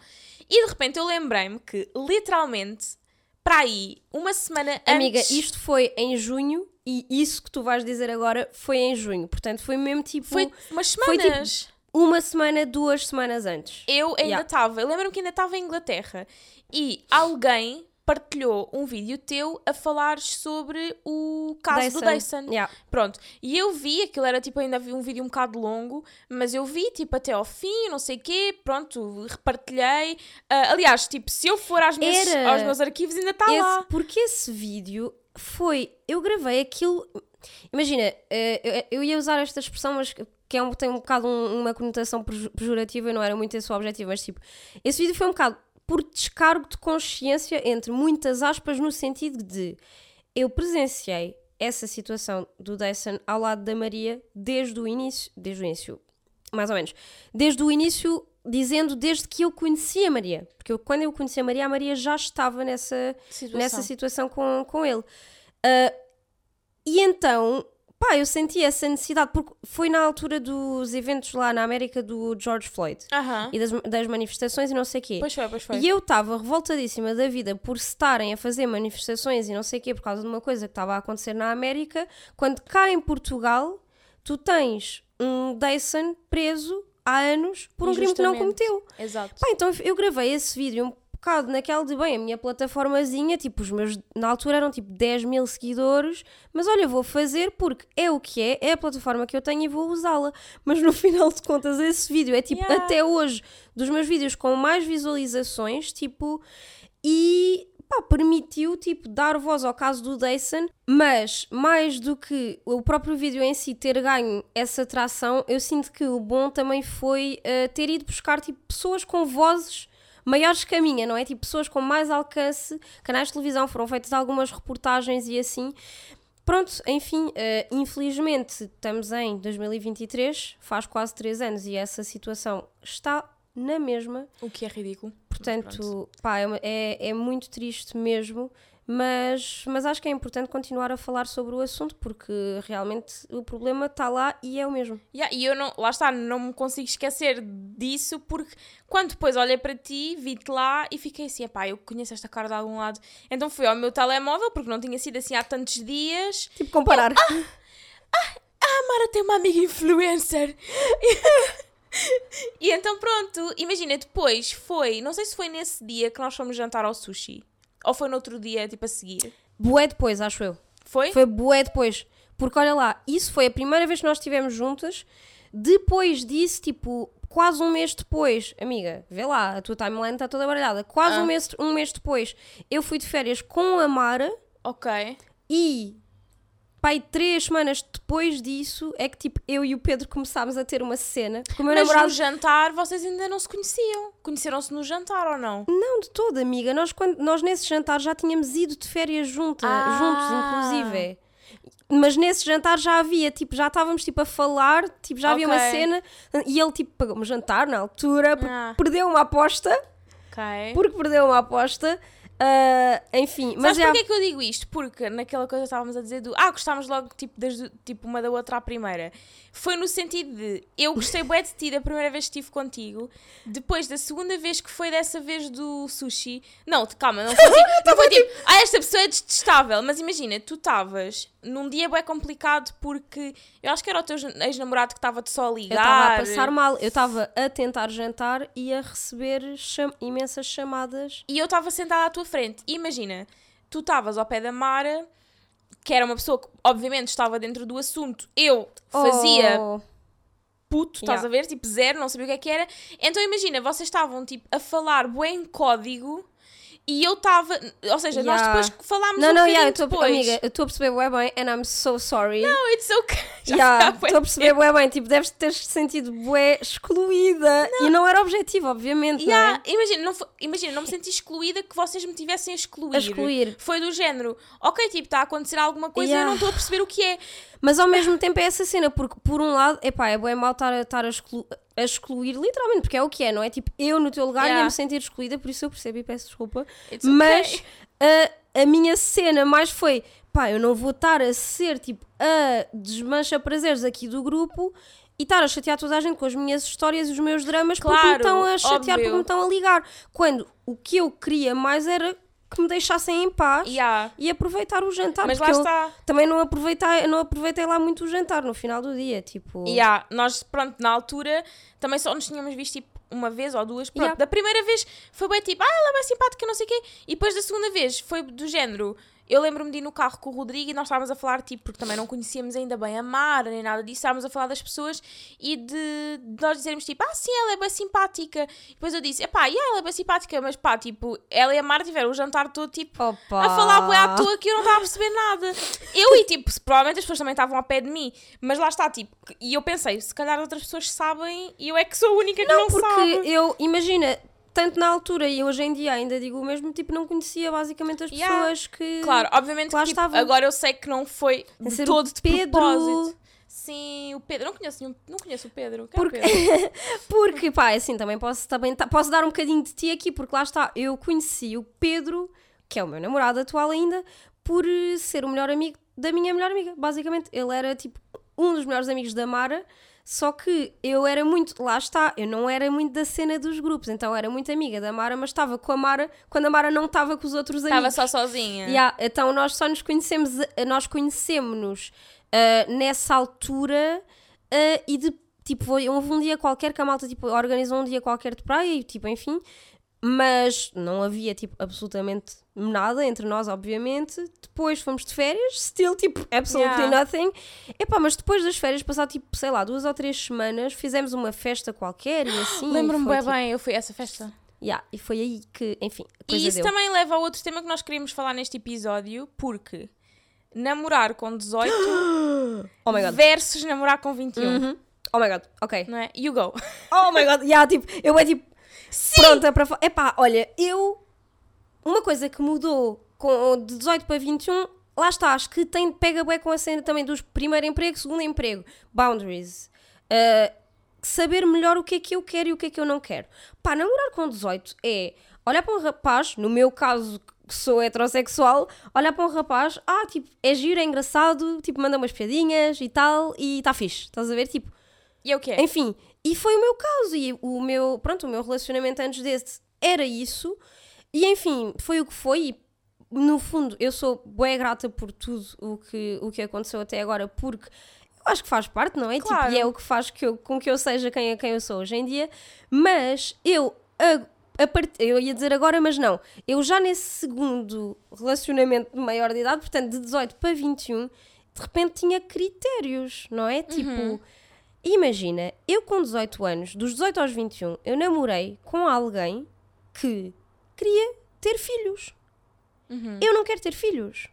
E de repente eu lembrei-me que, literalmente, para aí, uma semana Amiga, antes... isto foi em junho e isso que tu vais dizer agora foi em junho. Portanto, foi mesmo tipo Foi umas foi, tipo, semanas. Uma semana, duas semanas antes. Eu ainda Yeah. estava, eu lembro-me que ainda estava em Inglaterra e alguém partilhou um vídeo teu a falar sobre o caso do Dyson. Yeah. Pronto, e eu vi, aquilo era tipo, ainda vi um vídeo um bocado longo, mas eu vi tipo até ao fim, não sei o quê, pronto, repartilhei. Ah, aliás, tipo, se eu for às minhas- Era aos meus arquivos ainda está Tá lá. porque esse vídeo foi. Eu gravei aquilo. Imagina, eh, eu, eu ia usar esta expressão, mas que é um, tem um bocado um- uma conotação pejo- pejorativa e não era muito esse o objetivo, mas tipo, esse vídeo foi um bocado por descargo de consciência, entre muitas aspas, no sentido de eu presenciei essa situação do Dyson ao lado da Maria desde o início, desde o início, mais ou menos, desde o início, dizendo desde que eu conhecia a Maria, porque eu, quando eu conheci a Maria, a Maria já estava nessa, Situação. nessa situação com, com ele. Ah, e então, pá, eu senti essa necessidade, porque foi na altura dos eventos lá na América do George Floyd Aham. e das, das manifestações e não sei o quê. Pois foi, pois foi. E eu estava revoltadíssima da vida por estarem a fazer manifestações e não sei o quê por causa de uma coisa que estava a acontecer na América, quando cá em Portugal tu tens um Dyson preso há anos por um crime que não cometeu. Exato. Pá, então eu gravei esse vídeo bocado naquela de bem, a minha plataformazinha, tipo, os meus na altura eram tipo 10 mil seguidores, mas olha, vou fazer porque é o que é, é a plataforma que eu tenho e vou usá-la. Mas no final de contas, esse vídeo é tipo, Yeah. até hoje, dos meus vídeos com mais visualizações, tipo, e pá, permitiu, tipo, dar voz ao caso do Dyson, mas mais do que o próprio vídeo em si ter ganho essa tração, eu sinto que o bom também foi uh, ter ido buscar, tipo, pessoas com vozes maiores que a minha, não é? Tipo, pessoas com mais alcance, canais de televisão, foram feitas algumas reportagens e assim. Pronto, enfim, uh, infelizmente estamos em 2023, faz quase 3 anos e essa situação está na mesma. O que é ridículo. Portanto, pá, é, é, é muito triste mesmo. Mas, mas acho que é importante continuar a falar sobre o assunto porque realmente o problema está lá e é o mesmo. Yeah, e eu não, lá está, não me consigo esquecer disso porque quando depois olhei para ti, vi-te lá e fiquei assim, pá, eu conheço esta cara de algum lado. Então fui ao meu telemóvel porque não tinha sido assim há tantos dias. Tipo, comparar. ah, ah, a Mara tem uma amiga influencer. e então pronto, imagina, depois foi, não sei se foi nesse dia que nós fomos jantar ao sushi. Ou foi no outro dia, tipo a seguir? Bué depois, acho eu. Foi? Foi bué depois. Porque olha lá, isso foi a primeira vez que nós estivemos juntas. Depois disso, tipo, quase um mês depois, amiga, vê lá, a tua timeline está toda baralhada. Quase ah. um, mês, um mês depois, eu fui de férias com a Mara. Ok. E pai, três semanas depois disso é que tipo eu e o Pedro começámos a ter uma cena. Porque o meu Mas namorado... no jantar vocês ainda não se conheciam. Conheceram-se no jantar ou não? Não, de todo, amiga. Nós, quando, nós nesse jantar já tínhamos ido de férias juntas, ah. juntos, inclusive. Mas nesse jantar já havia, tipo, já estávamos tipo a falar, tipo, já havia okay. uma cena e ele tipo pagou-me jantar na altura, ah. perdeu uma aposta. Okay. Porque perdeu uma aposta. Uh, enfim, mas é... porquê que eu digo isto? Porque naquela coisa estávamos a dizer do ah, gostámos logo tipo, desde, tipo uma da outra à primeira. Foi no sentido de eu gostei bem de ti da primeira vez que estive contigo, depois da segunda vez que foi dessa vez do sushi. Não, calma, não foi, assim, não foi tipo, ah, esta pessoa é detestável. Mas imagina, tu estavas num dia bem complicado porque eu acho que era o teu ex-namorado que estava-te só a ligar. Eu estava a passar mal, eu estava a tentar jantar e a receber cham imensas chamadas. E eu estava sentada à tua frente. E imagina, tu estavas ao pé da Mara, que era uma pessoa que obviamente estava dentro do assunto. Eu fazia. Oh. Puto, estás yeah. a ver? Tipo, zero, não sabia o que é que era. Então imagina, vocês estavam tipo a falar bem código e eu estava, ou seja, yeah. nós depois falámos não, um não, yeah, eu tô, depois. Amiga, eu estou a perceber bem bem and I'm so sorry. No, it's okay. Estou yeah, a perceber bem bem, tipo, deves ter sentido bué excluída não. e não era objetivo, obviamente, yeah. não é? Imagina, não, imagina, não me senti excluída que vocês me tivessem a excluir. A excluir. Foi do género, ok, tipo, está a acontecer alguma coisa e eu não estou a perceber o que é. Mas ao mesmo tempo é essa cena, porque por um lado, epá, é bem mal estar a, estar a, exclu a excluir, literalmente, porque é o que é, não é? Tipo, eu no teu lugar yeah. ia me sentir excluída, por isso eu percebo e peço desculpa. It's mas okay. a, a minha cena mais foi, pá, eu não vou estar a ser tipo a desmancha prazeres aqui do grupo e estar a chatear toda a gente com as minhas histórias e os meus dramas claro, porque me estão a chatear, óbvio. porque me estão a ligar. Quando o que eu queria mais era que me deixassem em paz yeah. e aproveitar o jantar. Mas lá está. Também não aproveitei, não aproveitei lá muito o jantar no final do dia, tipo... Yeah. Nós, pronto, na altura também só nos tínhamos visto tipo uma vez ou duas. Pronto, Yeah. da primeira vez foi bem tipo, ah, ela é bem simpática, não sei o quê. E depois da segunda vez foi do género, eu lembro-me de ir no carro com o Rodrigo e nós estávamos a falar, tipo, porque também não conhecíamos ainda bem a Mara nem nada disso, estávamos a falar das pessoas e de, de nós dizermos, tipo, ah, sim, ela é bem simpática. E depois eu disse, pá, yeah, ela é bem simpática, mas pá, tipo, ela e a Mara tiveram o jantar todo, tipo, Opa. a falar bué à toa que eu não estava a perceber nada. Eu e, tipo, provavelmente as pessoas também estavam ao pé de mim, mas lá está, tipo, e eu pensei, se calhar outras pessoas sabem e eu é que sou a única que não, Não, porque sabe. eu, imagina, tanto na altura e hoje em dia ainda digo o mesmo, tipo, não conhecia basicamente as Yeah. pessoas que... Claro, obviamente que lá que, tipo, estavam. agora eu sei que não foi de todo de Pedro. propósito. Sim, o Pedro. Não conheço nenhum, não conheço o Pedro. Quem é Porque- Pedro? Porque, pá, é assim, também posso, também ta- posso dar um bocadinho de ti aqui, porque lá está, eu conheci o Pedro, que é o meu namorado atual ainda, por eh, ser o melhor amigo da minha melhor amiga, basicamente. Ele era, tipo, um dos melhores amigos da Mara, só que eu era muito, lá está, eu não era muito da cena dos grupos, então eu era muito amiga da Mara, mas estava com a Mara quando a Mara não estava com os outros Estava amigos. só sozinha. Yeah, então nós só nos conhecemos, eh, nós conhecemos-nos ah, nessa altura ah, e de tipo, houve um dia qualquer que a malta tipo, organizou um dia qualquer de praia e tipo, enfim, mas não havia tipo absolutamente nada entre nós, obviamente. Depois fomos de férias, still tipo absolutely Yeah. nothing. Epá, mas depois das férias, passar tipo, sei lá, duas ou três semanas, fizemos uma festa qualquer e assim. Lembro-me bem tipo, bem, eu fui a essa festa. Yeah, e foi aí que, enfim, E isso deu. também leva a outro tema que nós queríamos falar neste episódio, porque namorar com 18 Oh my god. versus namorar com 21, Uhum. Oh my god, ok. não é? You go. Oh my god, yeah, tipo, eu é tipo pronta para. Epá, olha, eu. Uma coisa que mudou com, de 18 para 21, lá está, acho que tem, pega bem com a cena também dos primeiro emprego, segundo emprego, boundaries. Uh, saber melhor o que é que eu quero e o que é que eu não quero. Pá, namorar com 18 é olhar para um rapaz, no meu caso, que sou heterossexual, olhar para um rapaz, ah, tipo, é giro, é engraçado, tipo, manda umas piadinhas e tal, e está fixe, estás a ver? Tipo, E é o que é? enfim, e foi o meu caso. E o meu, pronto, o meu relacionamento antes desse era isso. E enfim, foi o que foi. E no fundo, eu sou bué grata por tudo o que, o que aconteceu até agora, porque eu acho que faz parte, não é? Claro. Tipo, e é o que faz que eu, com que eu seja quem, quem eu sou hoje em dia. Mas eu. A, a part... Eu ia dizer agora, mas não. Eu já nesse segundo relacionamento de maior de idade, portanto de 18 para 21, de repente tinha critérios, não é? Tipo, Imagina, eu com 18 anos, dos 18 aos 21, eu namorei com alguém que queria ter filhos. Eu não quero ter filhos.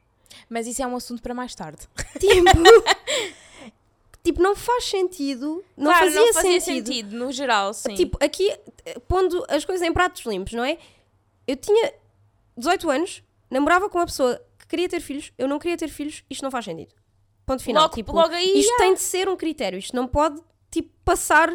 Mas isso é um assunto para mais tarde. Tipo, tipo não faz sentido. Não claro, fazia, não fazia sentido. sentido. no geral, sim. Tipo, aqui, eh, pondo as coisas em pratos limpos, não é? Eu tinha 18 anos, namorava com uma pessoa que queria ter filhos, eu não queria ter filhos, isto não faz sentido. Ponto final. Logo- tipo, logo aí, isto tem de ser um critério, isto não pode, tipo, passar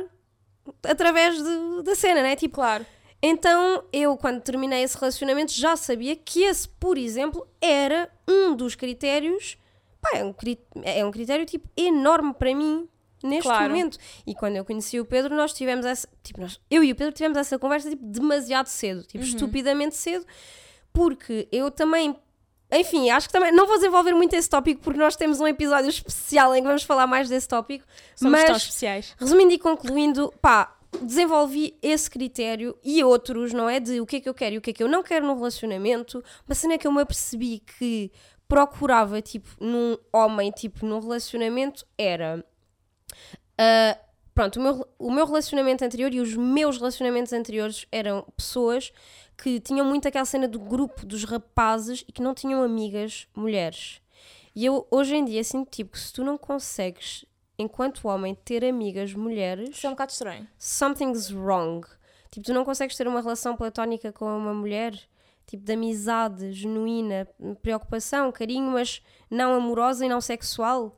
através de- da cena, né? Tipo, claro. então eu, quando terminei esse relacionamento, já sabia que esse, por exemplo, era um dos critérios. Pá, é um, é um critério tipo enorme para mim neste Claro. momento. E quando eu conheci o Pedro, nós tivemos essa. Tipo, nós, eu e o Pedro tivemos essa conversa tipo, demasiado cedo, tipo, estupidamente cedo, porque eu também. Enfim, acho que também não vou desenvolver muito esse tópico porque nós temos um episódio especial em que vamos falar mais desse tópico. Somos mas tão especiais. Resumindo e concluindo, pá, desenvolvi esse critério e outros, não é? De o que é que eu quero e o que é que eu não quero num relacionamento. Uma cena que eu me apercebi que procurava, tipo, num homem, tipo, num relacionamento, era. ah, pronto, o meu, o meu relacionamento anterior e os meus relacionamentos anteriores eram pessoas que tinham muito aquela cena do grupo dos rapazes e que não tinham amigas mulheres. E eu hoje em dia sinto tipo que se tu não consegues, enquanto homem, ter amigas mulheres, Isso é um bocado estranho. something's wrong. Tipo, tu não consegues ter uma relação platónica com uma mulher, tipo de amizade genuína, preocupação, carinho, mas não amorosa e não sexual.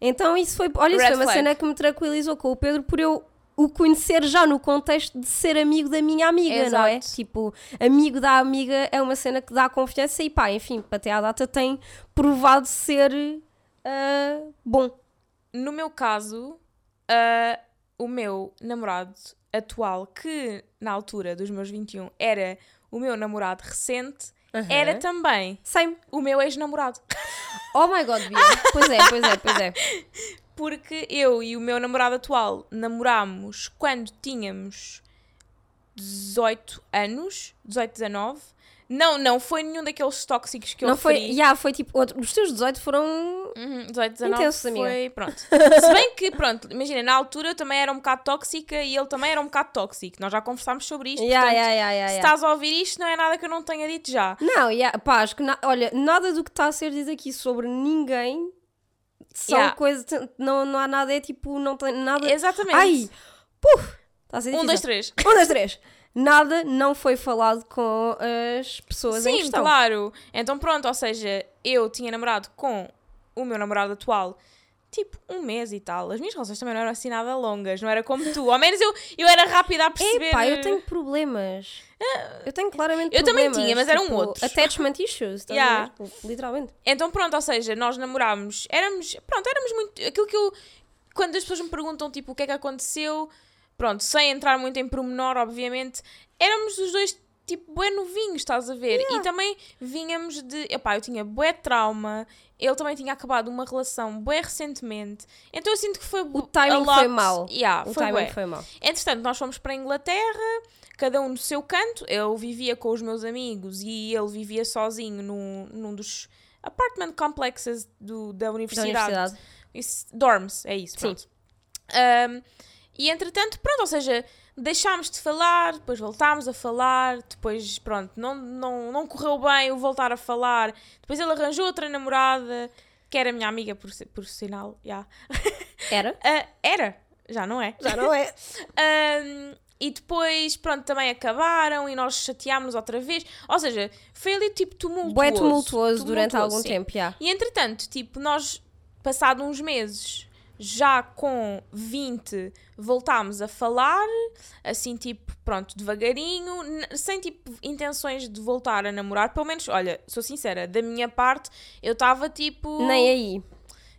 Então isso foi, olha, isso foi uma flag. cena que me tranquilizou com o Pedro por eu o conhecer já no contexto de ser amigo da minha amiga, não é? Exato. Tipo, amigo da amiga é uma cena que dá confiança e pá, enfim, até à data tem provado ser ah, bom. No meu caso, ah, o meu namorado atual, que na altura dos meus 21 era o meu namorado recente, era também Same. o meu ex-namorado. Oh my god, Bia. Pois é, pois é, pois é. Porque eu e o meu namorado atual namorámos quando tínhamos 18 anos, 18, 19. Não, não foi nenhum daqueles tóxicos que eu não foi, referi. yeah, foi tipo, outro, os teus 18 foram Uhum, 18, 19 Intensos, amiga. foi, pronto. Se bem que, pronto, imagina, na altura eu também era um bocado tóxica e ele também era um bocado tóxico. Nós já conversámos sobre isto, Yeah, portanto, yeah, yeah, yeah, se estás a ouvir isto não é nada que eu não tenha dito já. Não, yeah, pá, acho que na- olha, nada do que está a ser dito aqui sobre ninguém são Yeah. coisas, não, não há nada, é tipo, não tem nada. Exatamente. Ai, puf, está a ser um, dois, três. Um, dois, três. Nada não foi falado com as pessoas em Sim, questão. claro. Então pronto, ou seja, eu tinha namorado com o meu namorado atual tipo um mês e tal. As minhas relações também não eram assim nada longas, não era como tu. Ao menos eu, eu era rápida a perceber. Epá, eu tenho problemas. Eu tenho claramente Eu também problemas. tinha, mas eram tipo, outros. Attachment issues, Yeah. ver? Literalmente. Então pronto, ou seja, nós namorámos, éramos, pronto, éramos muito, aquilo que eu, quando as pessoas me perguntam tipo o que é que aconteceu, pronto, sem entrar muito em pormenor, obviamente, éramos os dois tipo bué novinhos, estás a ver? E também vínhamos de, epá, eu tinha bué trauma, ele também tinha acabado uma relação bué recentemente, então eu sinto que foi O timing lot- foi mau. Yeah, O foi timing bué. foi mau. Entretanto, nós fomos para a Inglaterra, cada um no seu canto. Eu vivia com os meus amigos e ele vivia sozinho num, num dos apartment complexes do, da Da universidade. universidade. Isso- dorms, é isso, Sim. pronto. Um, e entretanto, pronto, ou seja, deixámos de falar, depois voltámos a falar, depois, pronto, não, não, não correu bem o voltar a falar. Depois ele arranjou outra namorada, que era minha amiga, por, por sinal, já. Era? Ah, era, já não é. Já não é. Ahm, e depois, pronto, também acabaram e nós chateámos outra vez. Ou seja, foi ali tipo tumultuoso. Bué tumultuoso durante Tumultuoso, algum sim. tempo, já. E entretanto, tipo, nós, passado uns meses, já com 20, voltámos a falar, assim, tipo, pronto, devagarinho, sem, tipo, intenções de voltar a namorar. Pelo menos, olha, sou sincera, da minha parte, eu estava, tipo... Nem aí.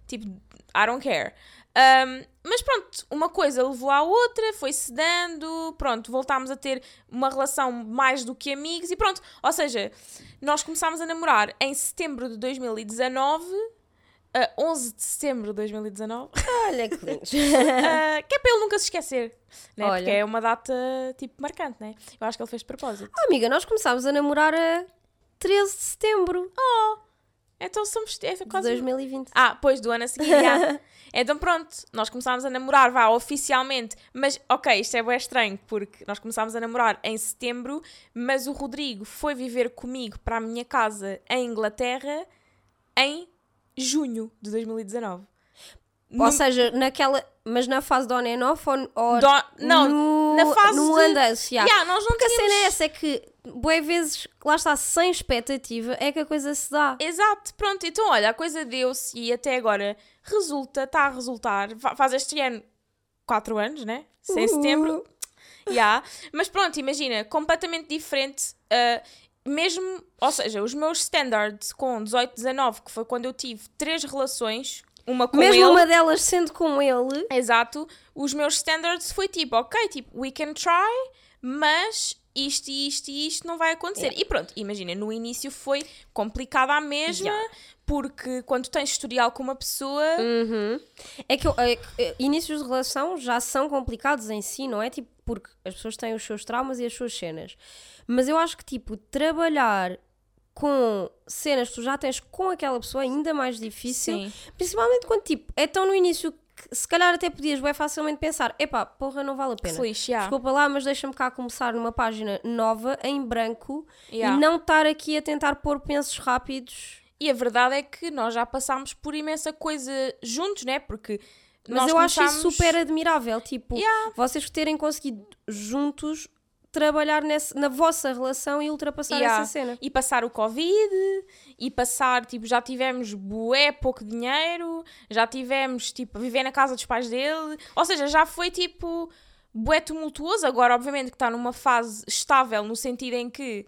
Tipo, I don't care. Um, mas pronto, uma coisa levou à outra, foi-se dando, pronto, voltámos a ter uma relação mais do que amigos e pronto. Ou seja, nós começámos a namorar em setembro de 2019, a 11 de setembro de 2019, Olha que lindos. ah, que é para ele nunca se esquecer, né? Olha. porque é uma data tipo marcante, né? Eu acho que ele fez de propósito. Ah, amiga, nós começámos a namorar a 13 de setembro Então somos. É quase. 2020. Ah, pois do ano a seguir, já. Então pronto, nós começámos a namorar, vá, oficialmente. Mas, ok, isto é bem estranho, porque nós começámos a namorar em setembro, mas o Rodrigo foi viver comigo para a minha casa em Inglaterra em junho de 2019. Ou seja, naquela. Mas na fase do on and off ou. ou Do- não, no, na fase no de- andanço, já. Yeah, nós não Porque a tínhamos... cena é essa, é que, boé vezes, lá está, sem expectativa, é que a coisa se dá. Exato, pronto, então olha, a coisa deu-se e até agora resulta, está a resultar. Fa- Faz este ano 4 anos, né? Sem setembro. Yeah. Mas pronto, imagina, completamente diferente. uh, mesmo, ou seja, os meus standards com 18, 19, que foi quando eu tive três relações, uma com Mesmo ele. uma delas sendo com ele, Exato, os meus standards foi tipo, ok, tipo, we can try, mas isto e isto e isto não vai acontecer. E pronto, imagina, no início foi complicado à mesma, Yeah. porque quando tens historial com uma pessoa, Uhum. É que eu- é eh, inícios de relação já são complicados em si, não é? Tipo, porque as pessoas têm os seus traumas e as suas cenas. Mas eu acho que, tipo, trabalhar com cenas que tu já tens com aquela pessoa é ainda mais difícil. Sim. Principalmente quando, tipo, é tão no início que se calhar até podias bem facilmente pensar: epá, porra, não vale a pena. feliz, yeah. Desculpa lá, mas deixa-me cá começar numa página nova, em branco, Yeah. e não estar aqui a tentar pôr pensos rápidos. E a verdade é que nós já passámos por imensa coisa juntos, né? Porque Mas eu acho isso começámos- super admirável, tipo, Yeah. vocês terem conseguido juntos trabalhar nesse, na vossa relação e ultrapassar Yeah. essa cena. E passar o Covid, e passar, tipo, já tivemos bué pouco dinheiro, já tivemos, tipo, viver na casa dos pais dele. Ou seja, já foi, tipo, bué tumultuoso. Agora, obviamente, que está numa fase estável, no sentido em que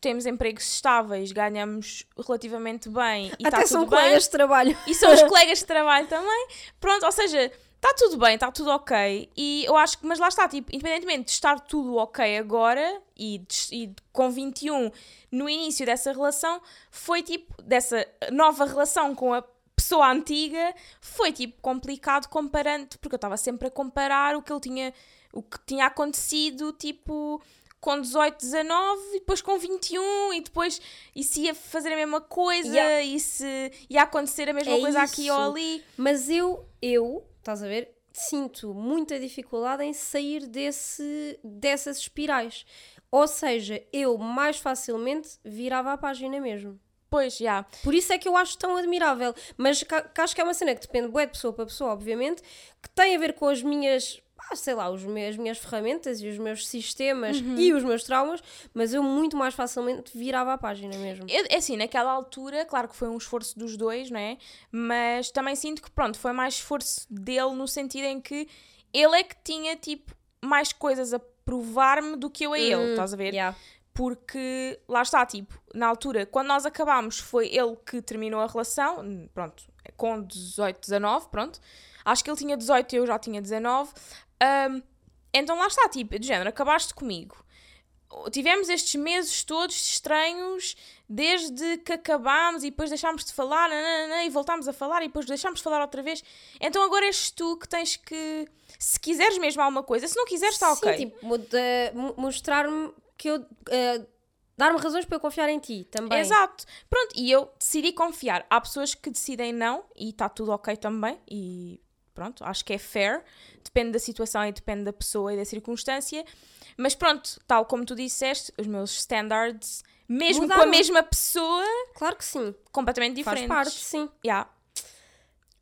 temos empregos estáveis, ganhamos relativamente bem e Até são tudo bem. colegas de trabalho. E são os colegas de trabalho também. Pronto, ou seja, está tudo bem, está tudo ok. E eu acho que, mas lá está, tipo, independentemente de estar tudo ok agora e, de- e com 21 no início dessa relação, foi tipo, dessa nova relação com a pessoa antiga, foi tipo complicado comparando, porque eu estava sempre a comparar o que ele tinha, o que tinha acontecido, tipo. Com 18, 19 e depois com 21 e depois e se ia fazer a mesma coisa Yeah. e se ia acontecer a mesma É coisa aqui ou isso. ali. Mas eu, eu, estás a ver, sinto muita dificuldade em sair desse, dessas espirais. Ou seja, eu mais facilmente virava a página mesmo. Pois, já. Por isso é que eu acho tão admirável. Mas ca- que acho que é uma cena que depende bué de pessoa para pessoa, obviamente, que tem a ver com as minhas, ah, sei lá, os meus, as minhas ferramentas e os meus sistemas e os meus traumas, mas eu muito mais facilmente virava a página mesmo. É assim, naquela altura, claro que foi um esforço dos dois, não é? Mas também sinto que, pronto, foi mais esforço dele no sentido em que ele é que tinha, tipo, mais coisas a provar-me do que eu a ele, estás a ver? Yeah. Porque, lá está, tipo, na altura, quando nós acabámos, foi ele que terminou a relação, hum, pronto, com 18, 19, pronto. Acho que ele tinha 18 e eu já tinha 19. Ahm, então lá está, tipo, de género, acabaste comigo. Tivemos estes meses todos estranhos, desde que acabámos e depois deixámos de falar, nananana, e voltámos a falar e depois deixámos de falar outra vez. Então agora és tu que tens que, se quiseres mesmo alguma coisa, se não quiseres, está Sim, ok. tipo, mostrar-me que eu. eh, dar-me razões para eu confiar em ti também. Exato. Pronto, e eu decidi confiar. Há pessoas que decidem não e está tudo ok também. E pronto, acho que é fair. Depende da situação e depende da pessoa e da circunstância. Mas pronto, tal como tu disseste, os meus standards, mesmo com a Mudaram. mesma pessoa, Claro que sim. completamente Faz diferentes. parte, sim. Yeah.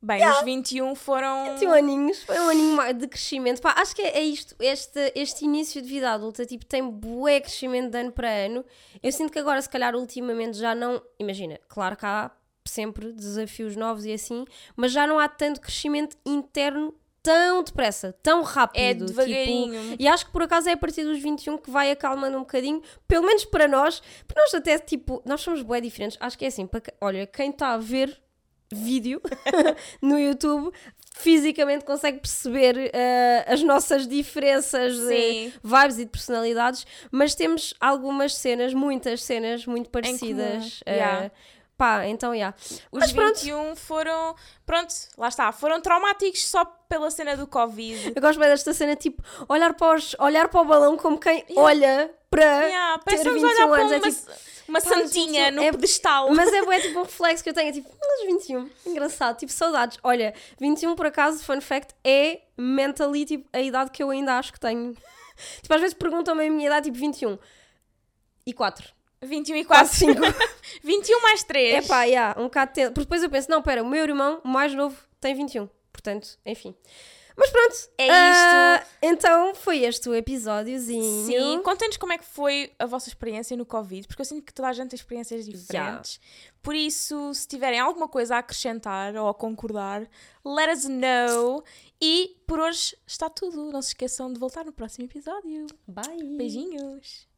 Bem, os 21 foram. 21 aninhos, foi um aninho de crescimento. Pá, acho que é, é isto, este, este início de vida adulta, tipo, tem bué crescimento de ano para ano. Eu sinto que agora, se calhar, ultimamente já não. Imagina, claro que há sempre desafios novos e assim, mas já não há tanto crescimento interno tão depressa, tão rápido. É tipo, devagarinho. e acho que por acaso é a partir dos 21 que vai acalmando um bocadinho, pelo menos para nós, porque nós até, tipo, nós somos bué diferentes. Acho que é assim, para, olha, quem está a ver vídeo no YouTube fisicamente consegue perceber eh, as nossas diferenças de vibes e de personalidades, mas temos algumas cenas, muitas cenas muito parecidas. eh, yeah. Pá, então, já. Os Mas pronto. 21 foram. Pronto, lá está. Foram traumáticos só pela cena do Covid. Eu gosto bem desta cena, tipo, olhar para, os, olhar para o balão como quem olha para Yeah, ter Parece-nos 21 olhar para anos. uma, É tipo, uma santinha no é- pedestal. Mas é, bué, tipo um reflexo que eu tenho, é tipo, mas 21, engraçado, tipo, saudades. Olha, 21 por acaso, fun fact, é mentally, tipo, a idade que eu ainda acho que tenho. tipo, às vezes perguntam-me a minha idade, tipo, 21 e 4. 21 e Quase 4. 5. 21 mais 3. é pá, yeah, um bocado tenso. Porque depois eu penso, não, pera, o meu irmão mais novo tem 21. Portanto, enfim. Mas pronto. É ah, então foi este o episódiozinho. Sim, contem-nos como é que foi a vossa experiência no Covid, porque eu sinto que toda a gente tem experiências diferentes. Por isso, se tiverem alguma coisa a acrescentar ou a concordar, let us know. E por hoje está tudo. Não se esqueçam de voltar no próximo episódio. Bye. Beijinhos!